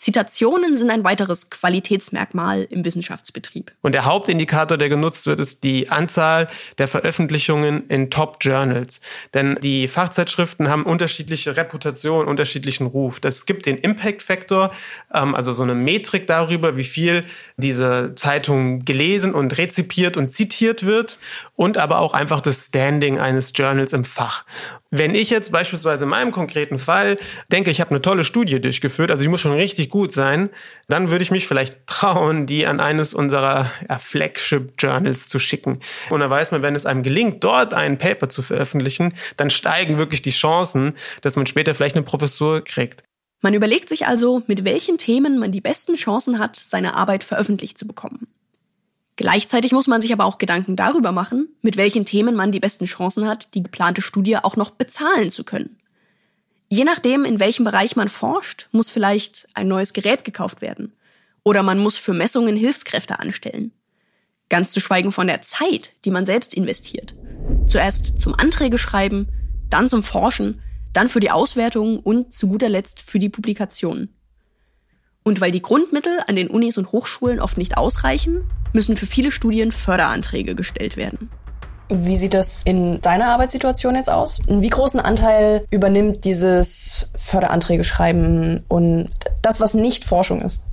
Zitationen sind ein weiteres Qualitätsmerkmal im Wissenschaftsbetrieb. Und der Hauptindikator, der genutzt wird, ist die Anzahl der Veröffentlichungen in Top Journals. Denn die Fachzeitschriften haben unterschiedliche Reputation, unterschiedlichen Ruf. Das gibt den Impact Factor, ähm, also so eine Metrik darüber, wie viel diese Zeitung gelesen und rezipiert und zitiert wird und aber auch einfach das Standing eines Journals im Fach. Wenn ich jetzt beispielsweise in meinem konkreten Fall denke, ich habe eine tolle Studie durchgeführt, also die muss schon richtig gut sein, dann würde ich mich vielleicht trauen, die an eines unserer Flagship Journals zu schicken. Und dann weiß man, wenn es einem gelingt, dort ein Paper zu veröffentlichen, dann steigen wirklich die Chancen, dass man später vielleicht eine Professur kriegt. Man überlegt sich also, mit welchen Themen man die besten Chancen hat, seine Arbeit veröffentlicht zu bekommen. Gleichzeitig muss man sich aber auch Gedanken darüber machen, mit welchen Themen man die besten Chancen hat, die geplante Studie auch noch bezahlen zu können. Je nachdem, in welchem Bereich man forscht, muss vielleicht ein neues Gerät gekauft werden. Oder man muss für Messungen Hilfskräfte anstellen. Ganz zu schweigen von der Zeit, die man selbst investiert. Zuerst zum Anträge schreiben, dann zum Forschen, dann für die Auswertung und zu guter Letzt für die Publikation. Und weil die Grundmittel an den Unis und Hochschulen oft nicht ausreichen, müssen für viele Studien Förderanträge gestellt werden. Wie sieht das in deiner Arbeitssituation jetzt aus? Wie großen Anteil übernimmt dieses Förderanträge schreiben und das, was nicht Forschung ist?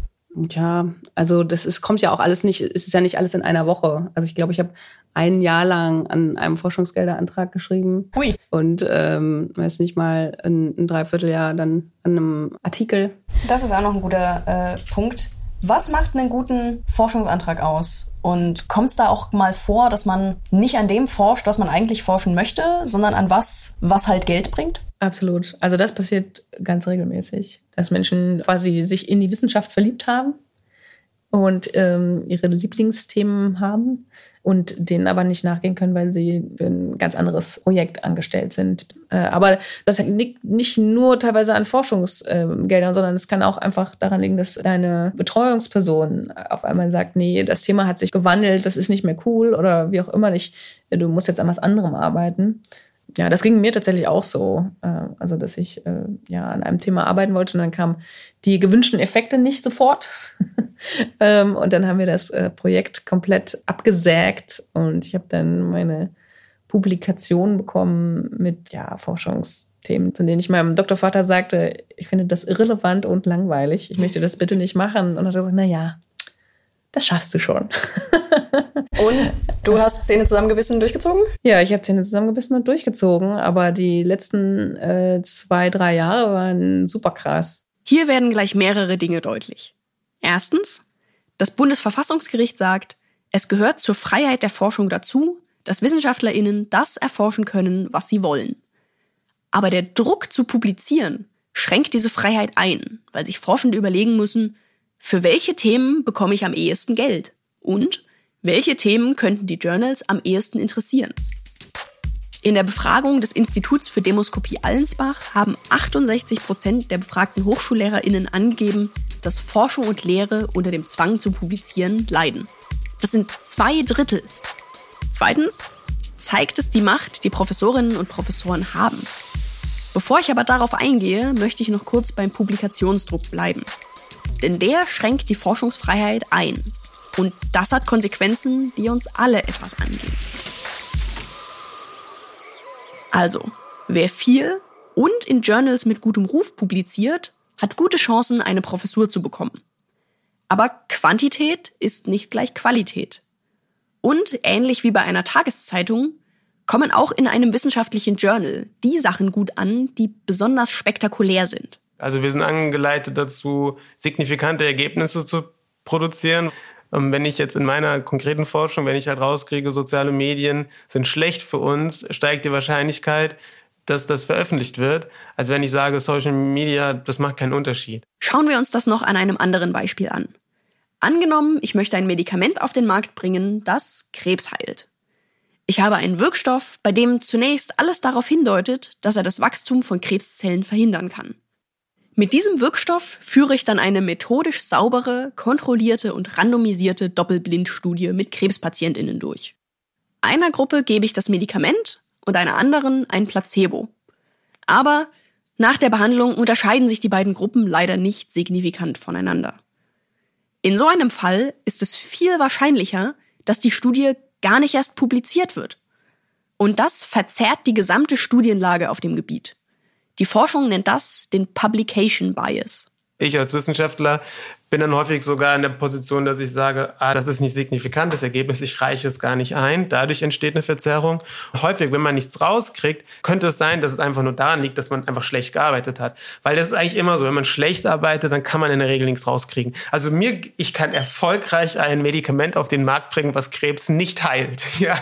Ja, also das ist, kommt ja auch alles nicht, es ist ja nicht alles in einer Woche. Also ich glaube, ich habe ein Jahr lang an einem Forschungsgelderantrag geschrieben. Ui. Und ähm, weiß nicht mal ein, ein Dreivierteljahr dann an einem Artikel. Das ist auch noch ein guter äh, Punkt. Was macht einen guten Forschungsantrag aus? Und kommt es da auch mal vor, dass man nicht an dem forscht, was man eigentlich forschen möchte, sondern an was, was halt Geld bringt? Absolut. Also das passiert ganz regelmäßig, dass Menschen quasi sich in die Wissenschaft verliebt haben und ähm, ihre Lieblingsthemen haben und denen aber nicht nachgehen können, weil sie für ein ganz anderes Projekt angestellt sind. Äh, aber das liegt nicht nur teilweise an Forschungsgeldern, sondern es kann auch einfach daran liegen, dass deine Betreuungsperson auf einmal sagt, nee, das Thema hat sich gewandelt, das ist nicht mehr cool oder wie auch immer nicht, du musst jetzt an was anderem arbeiten ja, das ging mir tatsächlich auch so. Äh, also, dass ich äh, ja an einem Thema arbeiten wollte und dann kamen die gewünschten Effekte nicht sofort. *laughs* ähm, und dann haben wir das äh, Projekt komplett abgesägt und ich habe dann meine Publikation bekommen mit ja, Forschungsthemen, zu denen ich meinem Doktorvater sagte, ich finde das irrelevant und langweilig. Ich möchte das bitte nicht machen. Und er hat gesagt, na ja, das schaffst du schon. *laughs* und du hast Zähne zusammengebissen und durchgezogen? Ja, ich habe Zähne zusammengebissen und durchgezogen, aber die letzten äh, zwei, drei Jahre waren super krass. Hier werden gleich mehrere Dinge deutlich. Erstens, das Bundesverfassungsgericht sagt, es gehört zur Freiheit der Forschung dazu, dass WissenschaftlerInnen das erforschen können, was sie wollen. Aber der Druck zu publizieren schränkt diese Freiheit ein, weil sich Forschende überlegen müssen, für welche Themen bekomme ich am ehesten Geld? Und welche Themen könnten die Journals am ehesten interessieren? In der Befragung des Instituts für Demoskopie Allensbach haben 68 Prozent der befragten HochschullehrerInnen angegeben, dass Forschung und Lehre unter dem Zwang zu publizieren leiden. Das sind zwei Drittel. Zweitens zeigt es die Macht, die Professorinnen und Professoren haben. Bevor ich aber darauf eingehe, möchte ich noch kurz beim Publikationsdruck bleiben. Denn der schränkt die Forschungsfreiheit ein. Und das hat Konsequenzen, die uns alle etwas angehen. Also, wer viel und in Journals mit gutem Ruf publiziert, hat gute Chancen, eine Professur zu bekommen. Aber Quantität ist nicht gleich Qualität. Und ähnlich wie bei einer Tageszeitung kommen auch in einem wissenschaftlichen Journal die Sachen gut an, die besonders spektakulär sind. Also wir sind angeleitet dazu, signifikante Ergebnisse zu produzieren. Ähm, wenn ich jetzt in meiner konkreten Forschung, wenn ich halt rauskriege, soziale Medien sind schlecht für uns, steigt die Wahrscheinlichkeit, dass das veröffentlicht wird, als wenn ich sage, Social Media, das macht keinen Unterschied. Schauen wir uns das noch an einem anderen Beispiel an. Angenommen, ich möchte ein Medikament auf den Markt bringen, das Krebs heilt. Ich habe einen Wirkstoff, bei dem zunächst alles darauf hindeutet, dass er das Wachstum von Krebszellen verhindern kann. Mit diesem Wirkstoff führe ich dann eine methodisch saubere, kontrollierte und randomisierte Doppelblindstudie mit Krebspatientinnen durch. Einer Gruppe gebe ich das Medikament und einer anderen ein Placebo. Aber nach der Behandlung unterscheiden sich die beiden Gruppen leider nicht signifikant voneinander. In so einem Fall ist es viel wahrscheinlicher, dass die Studie gar nicht erst publiziert wird. Und das verzerrt die gesamte Studienlage auf dem Gebiet. Die Forschung nennt das den Publication Bias. Ich als Wissenschaftler bin dann häufig sogar in der Position, dass ich sage, ah, das ist nicht signifikant, das Ergebnis, ich reiche es gar nicht ein. Dadurch entsteht eine Verzerrung. Häufig, wenn man nichts rauskriegt, könnte es sein, dass es einfach nur daran liegt, dass man einfach schlecht gearbeitet hat. Weil das ist eigentlich immer so, wenn man schlecht arbeitet, dann kann man in der Regel nichts rauskriegen. Also mir, ich kann erfolgreich ein Medikament auf den Markt bringen, was Krebs nicht heilt. *laughs* Ja.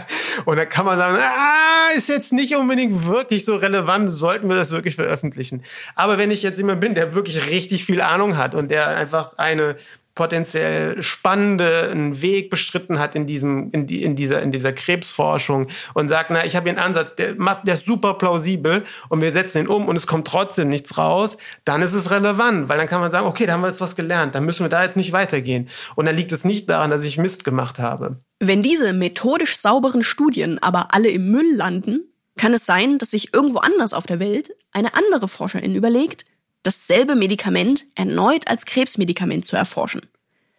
Und dann kann man sagen, ah, ist jetzt nicht unbedingt wirklich so relevant, sollten wir das wirklich veröffentlichen. Aber wenn ich jetzt jemand bin, der wirklich richtig viel Ahnung hat und der einfach ein eine potenziell spannenden Weg bestritten hat in diesem in, die, in dieser in dieser Krebsforschung und sagt, na, ich habe hier einen Ansatz, der macht der ist super plausibel und wir setzen ihn um und es kommt trotzdem nichts raus, dann ist es relevant, weil dann kann man sagen, okay, da haben wir jetzt was gelernt, dann müssen wir da jetzt nicht weitergehen und dann liegt es nicht daran, dass ich Mist gemacht habe. Wenn diese methodisch sauberen Studien aber alle im Müll landen, kann es sein, dass sich irgendwo anders auf der Welt eine andere Forscherin überlegt, dasselbe Medikament erneut als Krebsmedikament zu erforschen,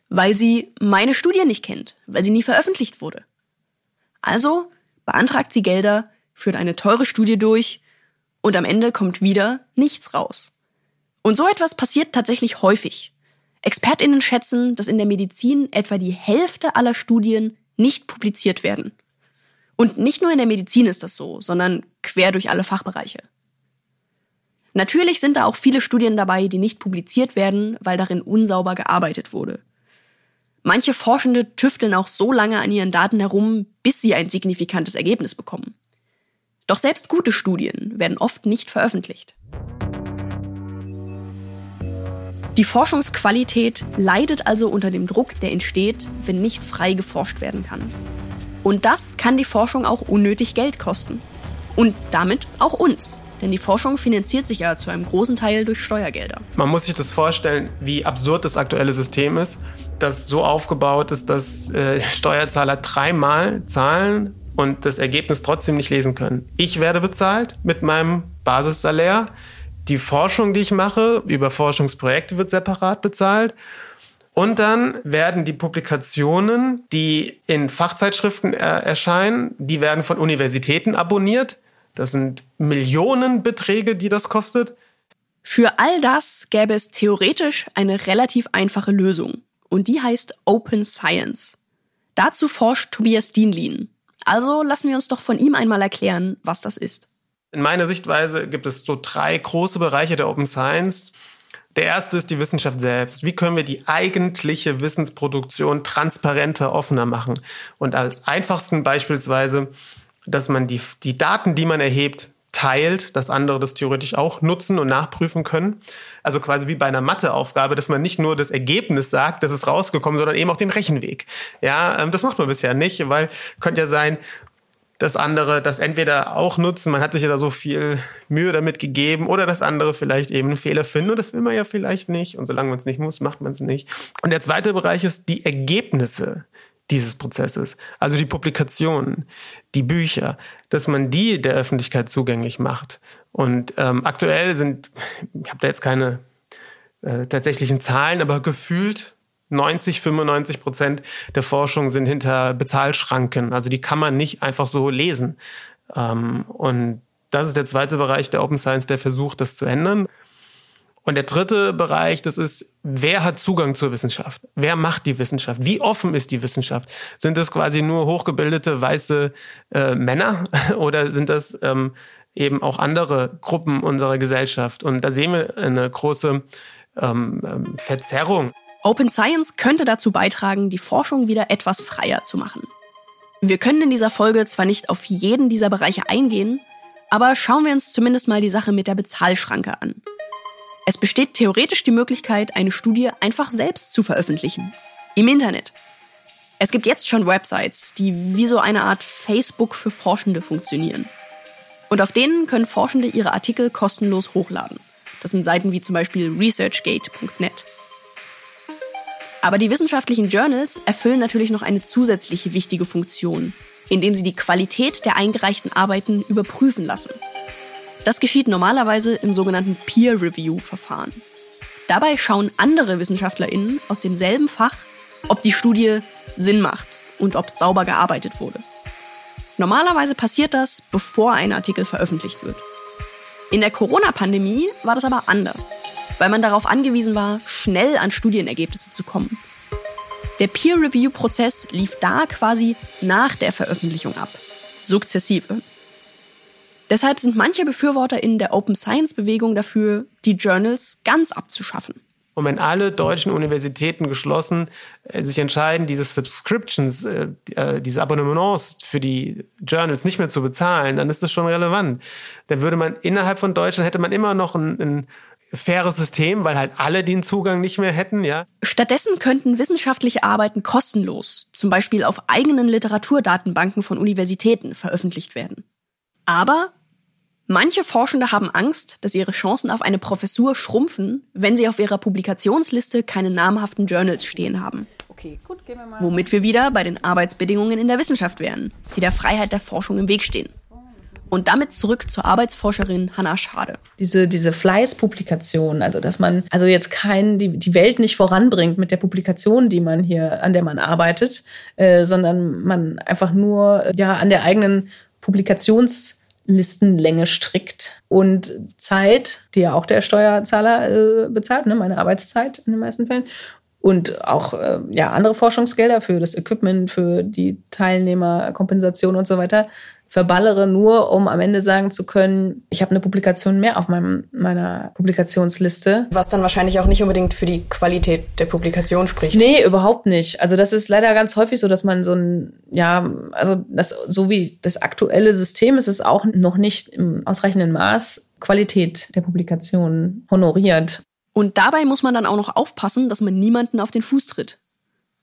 weil sie meine Studie nicht kennt, weil sie nie veröffentlicht wurde. Also beantragt sie Gelder, führt eine teure Studie durch und am Ende kommt wieder nichts raus. Und so etwas passiert tatsächlich häufig. Expertinnen schätzen, dass in der Medizin etwa die Hälfte aller Studien nicht publiziert werden. Und nicht nur in der Medizin ist das so, sondern quer durch alle Fachbereiche. Natürlich sind da auch viele Studien dabei, die nicht publiziert werden, weil darin unsauber gearbeitet wurde. Manche Forschende tüfteln auch so lange an ihren Daten herum, bis sie ein signifikantes Ergebnis bekommen. Doch selbst gute Studien werden oft nicht veröffentlicht. Die Forschungsqualität leidet also unter dem Druck, der entsteht, wenn nicht frei geforscht werden kann. Und das kann die Forschung auch unnötig Geld kosten. Und damit auch uns. Denn die Forschung finanziert sich ja zu einem großen Teil durch Steuergelder. Man muss sich das vorstellen, wie absurd das aktuelle System ist, das so aufgebaut ist, dass äh, Steuerzahler dreimal zahlen und das Ergebnis trotzdem nicht lesen können. Ich werde bezahlt mit meinem Basissalär. Die Forschung, die ich mache, über Forschungsprojekte wird separat bezahlt. Und dann werden die Publikationen, die in Fachzeitschriften äh, erscheinen, die werden von Universitäten abonniert. Das sind Millionenbeträge, die das kostet. Für all das gäbe es theoretisch eine relativ einfache Lösung. Und die heißt Open Science. Dazu forscht Tobias Dienlin. Also lassen wir uns doch von ihm einmal erklären, was das ist. In meiner Sichtweise gibt es so drei große Bereiche der Open Science. Der erste ist die Wissenschaft selbst. Wie können wir die eigentliche Wissensproduktion transparenter, offener machen? Und als einfachsten beispielsweise, dass man die, die Daten, die man erhebt, teilt, dass andere das theoretisch auch nutzen und nachprüfen können. Also quasi wie bei einer Matheaufgabe, dass man nicht nur das Ergebnis sagt, das ist rausgekommen, sondern eben auch den Rechenweg. Ja, ähm, das macht man bisher nicht, weil könnte ja sein, dass andere das entweder auch nutzen, man hat sich ja da so viel Mühe damit gegeben, oder dass andere vielleicht eben einen Fehler finden und das will man ja vielleicht nicht. Und solange man es nicht muss, macht man es nicht. Und der zweite Bereich ist die Ergebnisse dieses Prozesses, also die Publikationen, die Bücher, dass man die der Öffentlichkeit zugänglich macht. Und ähm, aktuell sind, ich habe da jetzt keine äh, tatsächlichen Zahlen, aber gefühlt 90, 95 Prozent der Forschung sind hinter Bezahlschranken. Also die kann man nicht einfach so lesen. Ähm, und das ist der zweite Bereich der Open Science, der versucht, das zu ändern. Und der dritte Bereich, das ist, wer hat Zugang zur Wissenschaft? Wer macht die Wissenschaft? Wie offen ist die Wissenschaft? Sind das quasi nur hochgebildete weiße äh, Männer *laughs* oder sind das ähm, eben auch andere Gruppen unserer Gesellschaft? Und da sehen wir eine große ähm, ähm Verzerrung. Open Science könnte dazu beitragen, die Forschung wieder etwas freier zu machen. Wir können in dieser Folge zwar nicht auf jeden dieser Bereiche eingehen, aber schauen wir uns zumindest mal die Sache mit der Bezahlschranke an. Es besteht theoretisch die Möglichkeit, eine Studie einfach selbst zu veröffentlichen. Im Internet. Es gibt jetzt schon Websites, die wie so eine Art Facebook für Forschende funktionieren. Und auf denen können Forschende ihre Artikel kostenlos hochladen. Das sind Seiten wie zum Beispiel researchgate.net. Aber die wissenschaftlichen Journals erfüllen natürlich noch eine zusätzliche wichtige Funktion, indem sie die Qualität der eingereichten Arbeiten überprüfen lassen. Das geschieht normalerweise im sogenannten Peer-Review-Verfahren. Dabei schauen andere WissenschaftlerInnen aus demselben Fach, ob die Studie Sinn macht und ob sauber gearbeitet wurde. Normalerweise passiert das, bevor ein Artikel veröffentlicht wird. In der Corona-Pandemie war das aber anders, weil man darauf angewiesen war, schnell an Studienergebnisse zu kommen. Der Peer-Review-Prozess lief da quasi nach der Veröffentlichung ab, sukzessive. Deshalb sind manche Befürworter in der Open Science Bewegung dafür, die Journals ganz abzuschaffen. Und wenn alle deutschen Universitäten geschlossen äh, sich entscheiden, diese Subscriptions, äh, äh, diese Abonnements für die Journals nicht mehr zu bezahlen, dann ist das schon relevant. Dann würde man innerhalb von Deutschland hätte man immer noch ein, ein faires System, weil halt alle den Zugang nicht mehr hätten, ja. Stattdessen könnten wissenschaftliche Arbeiten kostenlos, zum Beispiel auf eigenen Literaturdatenbanken von Universitäten, veröffentlicht werden. Aber manche Forschende haben Angst, dass ihre Chancen auf eine Professur schrumpfen, wenn sie auf ihrer Publikationsliste keine namhaften Journals stehen haben. Okay, gut, gehen wir mal. Womit wir wieder bei den Arbeitsbedingungen in der Wissenschaft wären, die der Freiheit der Forschung im Weg stehen. Und damit zurück zur Arbeitsforscherin Hanna Schade. Diese, diese Fleißpublikation, also dass man also jetzt kein, die, die Welt nicht voranbringt mit der Publikation, die man hier, an der man arbeitet, äh, sondern man einfach nur ja an der eigenen Publikationslistenlänge strickt und Zeit, die ja auch der Steuerzahler äh, bezahlt, ne, meine Arbeitszeit in den meisten Fällen. Und auch äh, ja, andere Forschungsgelder für das Equipment, für die Teilnehmerkompensation und so weiter verballere, nur um am Ende sagen zu können, ich habe eine Publikation mehr auf meinem, meiner Publikationsliste. Was dann wahrscheinlich auch nicht unbedingt für die Qualität der Publikation spricht. Nee, überhaupt nicht. Also das ist leider ganz häufig so, dass man so ein, ja, also das, so wie das aktuelle System ist es auch noch nicht im ausreichenden Maß Qualität der Publikation honoriert. Und dabei muss man dann auch noch aufpassen, dass man niemanden auf den Fuß tritt.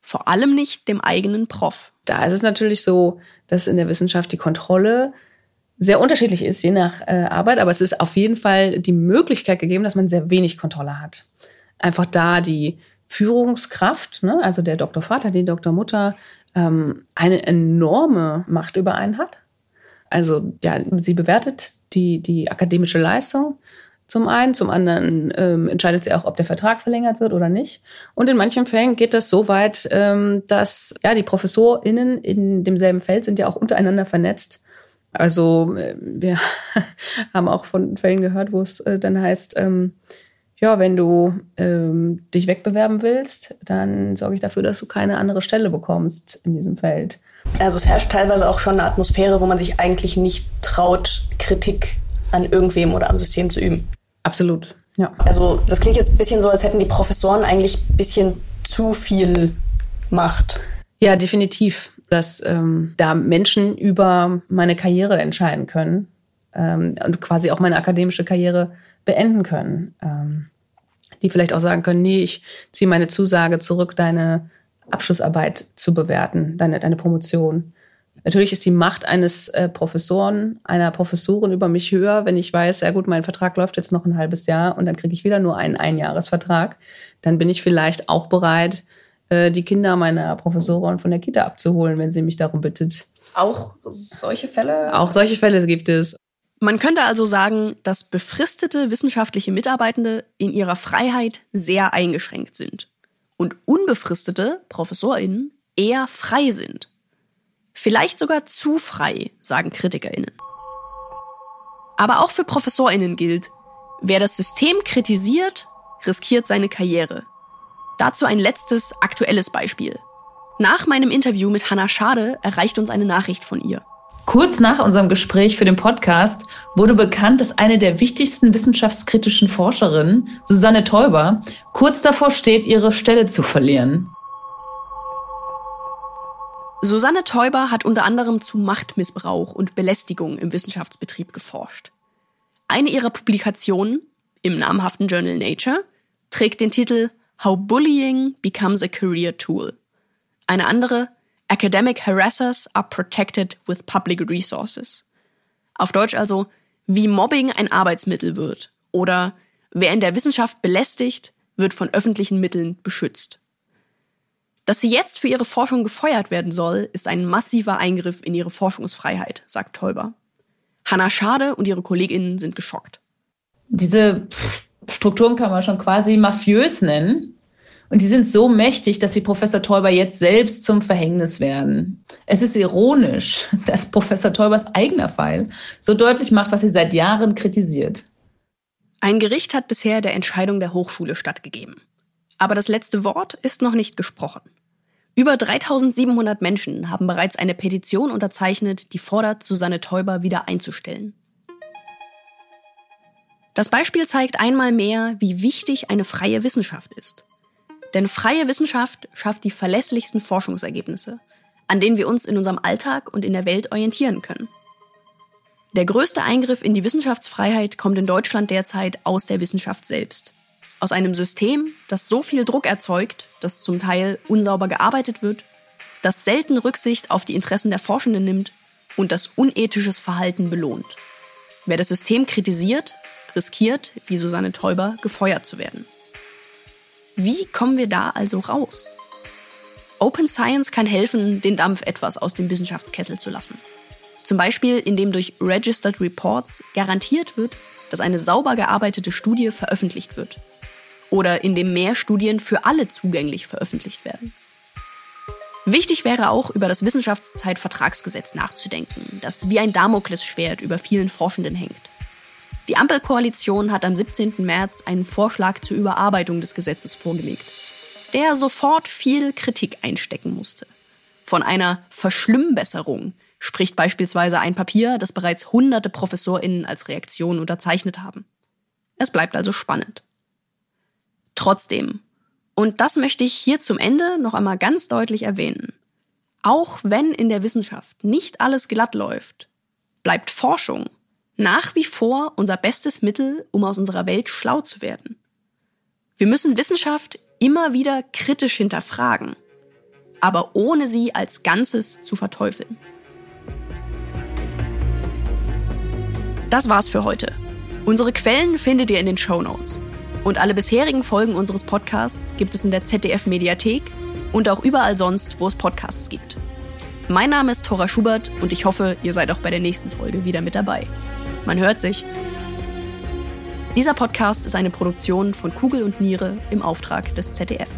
Vor allem nicht dem eigenen Prof. Da ist es natürlich so, dass in der Wissenschaft die Kontrolle sehr unterschiedlich ist, je nach äh, Arbeit, aber es ist auf jeden Fall die Möglichkeit gegeben, dass man sehr wenig Kontrolle hat. Einfach da die Führungskraft, ne, also der Doktorvater, die Doktormutter, ähm, eine enorme Macht über einen hat. Also ja, sie bewertet die, die akademische Leistung zum einen, zum anderen ähm, entscheidet sie auch, ob der Vertrag verlängert wird oder nicht. Und in manchen Fällen geht das so weit, ähm, dass ja die ProfessorInnen in demselben Feld sind ja auch untereinander vernetzt. Also äh, wir *laughs* haben auch von Fällen gehört, wo es äh, dann heißt, ähm, ja, wenn du ähm, dich wegbewerben willst, dann sorge ich dafür, dass du keine andere Stelle bekommst in diesem Feld. Also es herrscht teilweise auch schon eine Atmosphäre, wo man sich eigentlich nicht traut, Kritik an irgendwem oder am System zu üben. Absolut, ja. Also das klingt jetzt ein bisschen so, als hätten die Professoren eigentlich ein bisschen zu viel Macht. Ja, definitiv, dass ähm, da Menschen über meine Karriere entscheiden können ähm, und quasi auch meine akademische Karriere beenden können. Ähm, die vielleicht auch sagen können, nee, ich ziehe meine Zusage zurück, deine Abschlussarbeit zu bewerten, deine, deine Promotion. Natürlich ist die Macht eines äh, Professoren, einer Professorin über mich höher, wenn ich weiß, ja gut, mein Vertrag läuft jetzt noch ein halbes Jahr und dann kriege ich wieder nur einen Einjahresvertrag. Dann bin ich vielleicht auch bereit, äh, die Kinder meiner Professorin von der Kita abzuholen, wenn sie mich darum bittet. Auch solche Fälle? Auch solche Fälle gibt es. Man könnte also sagen, dass befristete wissenschaftliche Mitarbeitende in ihrer Freiheit sehr eingeschränkt sind und unbefristete ProfessorInnen eher frei sind. Vielleicht sogar zu frei, sagen KritikerInnen. Aber auch für ProfessorInnen gilt, wer das System kritisiert, riskiert seine Karriere. Dazu ein letztes aktuelles Beispiel. Nach meinem Interview mit Hannah Schade erreicht uns eine Nachricht von ihr. Kurz nach unserem Gespräch für den Podcast wurde bekannt, dass eine der wichtigsten wissenschaftskritischen Forscherinnen, Susanne Teuber, kurz davor steht, ihre Stelle zu verlieren. Susanne Teuber hat unter anderem zu Machtmissbrauch und Belästigung im Wissenschaftsbetrieb geforscht. Eine ihrer Publikationen im namhaften Journal Nature trägt den Titel How Bullying Becomes a Career Tool. Eine andere Academic harassers are protected with public resources. Auf Deutsch also, wie Mobbing ein Arbeitsmittel wird oder wer in der Wissenschaft belästigt, wird von öffentlichen Mitteln beschützt. Dass sie jetzt für ihre Forschung gefeuert werden soll, ist ein massiver Eingriff in ihre Forschungsfreiheit, sagt Teuber. Hannah Schade und ihre Kolleginnen sind geschockt. Diese Strukturen kann man schon quasi mafiös nennen. Und die sind so mächtig, dass sie Professor Teuber jetzt selbst zum Verhängnis werden. Es ist ironisch, *laughs* dass Professor Teubers eigener Fall so deutlich macht, was sie seit Jahren kritisiert. Ein Gericht hat bisher der Entscheidung der Hochschule stattgegeben. Aber das letzte Wort ist noch nicht gesprochen. Über 3700 Menschen haben bereits eine Petition unterzeichnet, die fordert, Susanne Teuber wieder einzustellen. Das Beispiel zeigt einmal mehr, wie wichtig eine freie Wissenschaft ist. Denn freie Wissenschaft schafft die verlässlichsten Forschungsergebnisse, an denen wir uns in unserem Alltag und in der Welt orientieren können. Der größte Eingriff in die Wissenschaftsfreiheit kommt in Deutschland derzeit aus der Wissenschaft selbst. Aus einem System, das so viel Druck erzeugt, dass zum Teil unsauber gearbeitet wird, das selten Rücksicht auf die Interessen der Forschenden nimmt und das unethisches Verhalten belohnt. Wer das System kritisiert, riskiert, wie Susanne Teuber, gefeuert zu werden. Wie kommen wir da also raus? Open Science kann helfen, den Dampf etwas aus dem Wissenschaftskessel zu lassen. Zum Beispiel, indem durch Registered Reports garantiert wird, dass eine sauber gearbeitete Studie veröffentlicht wird. Oder indem mehr Studien für alle zugänglich veröffentlicht werden. Wichtig wäre auch, über das Wissenschaftszeitvertragsgesetz nachzudenken, das wie ein Damoklesschwert über vielen Forschenden hängt. Die Ampelkoalition hat am 17. März einen Vorschlag zur Überarbeitung des Gesetzes vorgelegt, der sofort viel Kritik einstecken musste. Von einer Verschlimmbesserung spricht beispielsweise ein Papier, das bereits hunderte ProfessorInnen als Reaktion unterzeichnet haben. Es bleibt also spannend. Trotzdem, und das möchte ich hier zum Ende noch einmal ganz deutlich erwähnen, auch wenn in der Wissenschaft nicht alles glatt läuft, bleibt Forschung nach wie vor unser bestes Mittel, um aus unserer Welt schlau zu werden. Wir müssen Wissenschaft immer wieder kritisch hinterfragen. aber ohne sie als Ganzes zu verteufeln. Das war's für heute. Unsere Quellen findet ihr in den Show Notes. Und alle bisherigen Folgen unseres Podcasts gibt es in der ZDF Mediathek und auch überall sonst, wo es Podcasts gibt. Mein Name ist Thora Schubert und ich hoffe, ihr seid auch bei der nächsten Folge wieder mit dabei. Man hört sich. Dieser Podcast ist eine Produktion von Kugel und Niere im Auftrag des ZDF.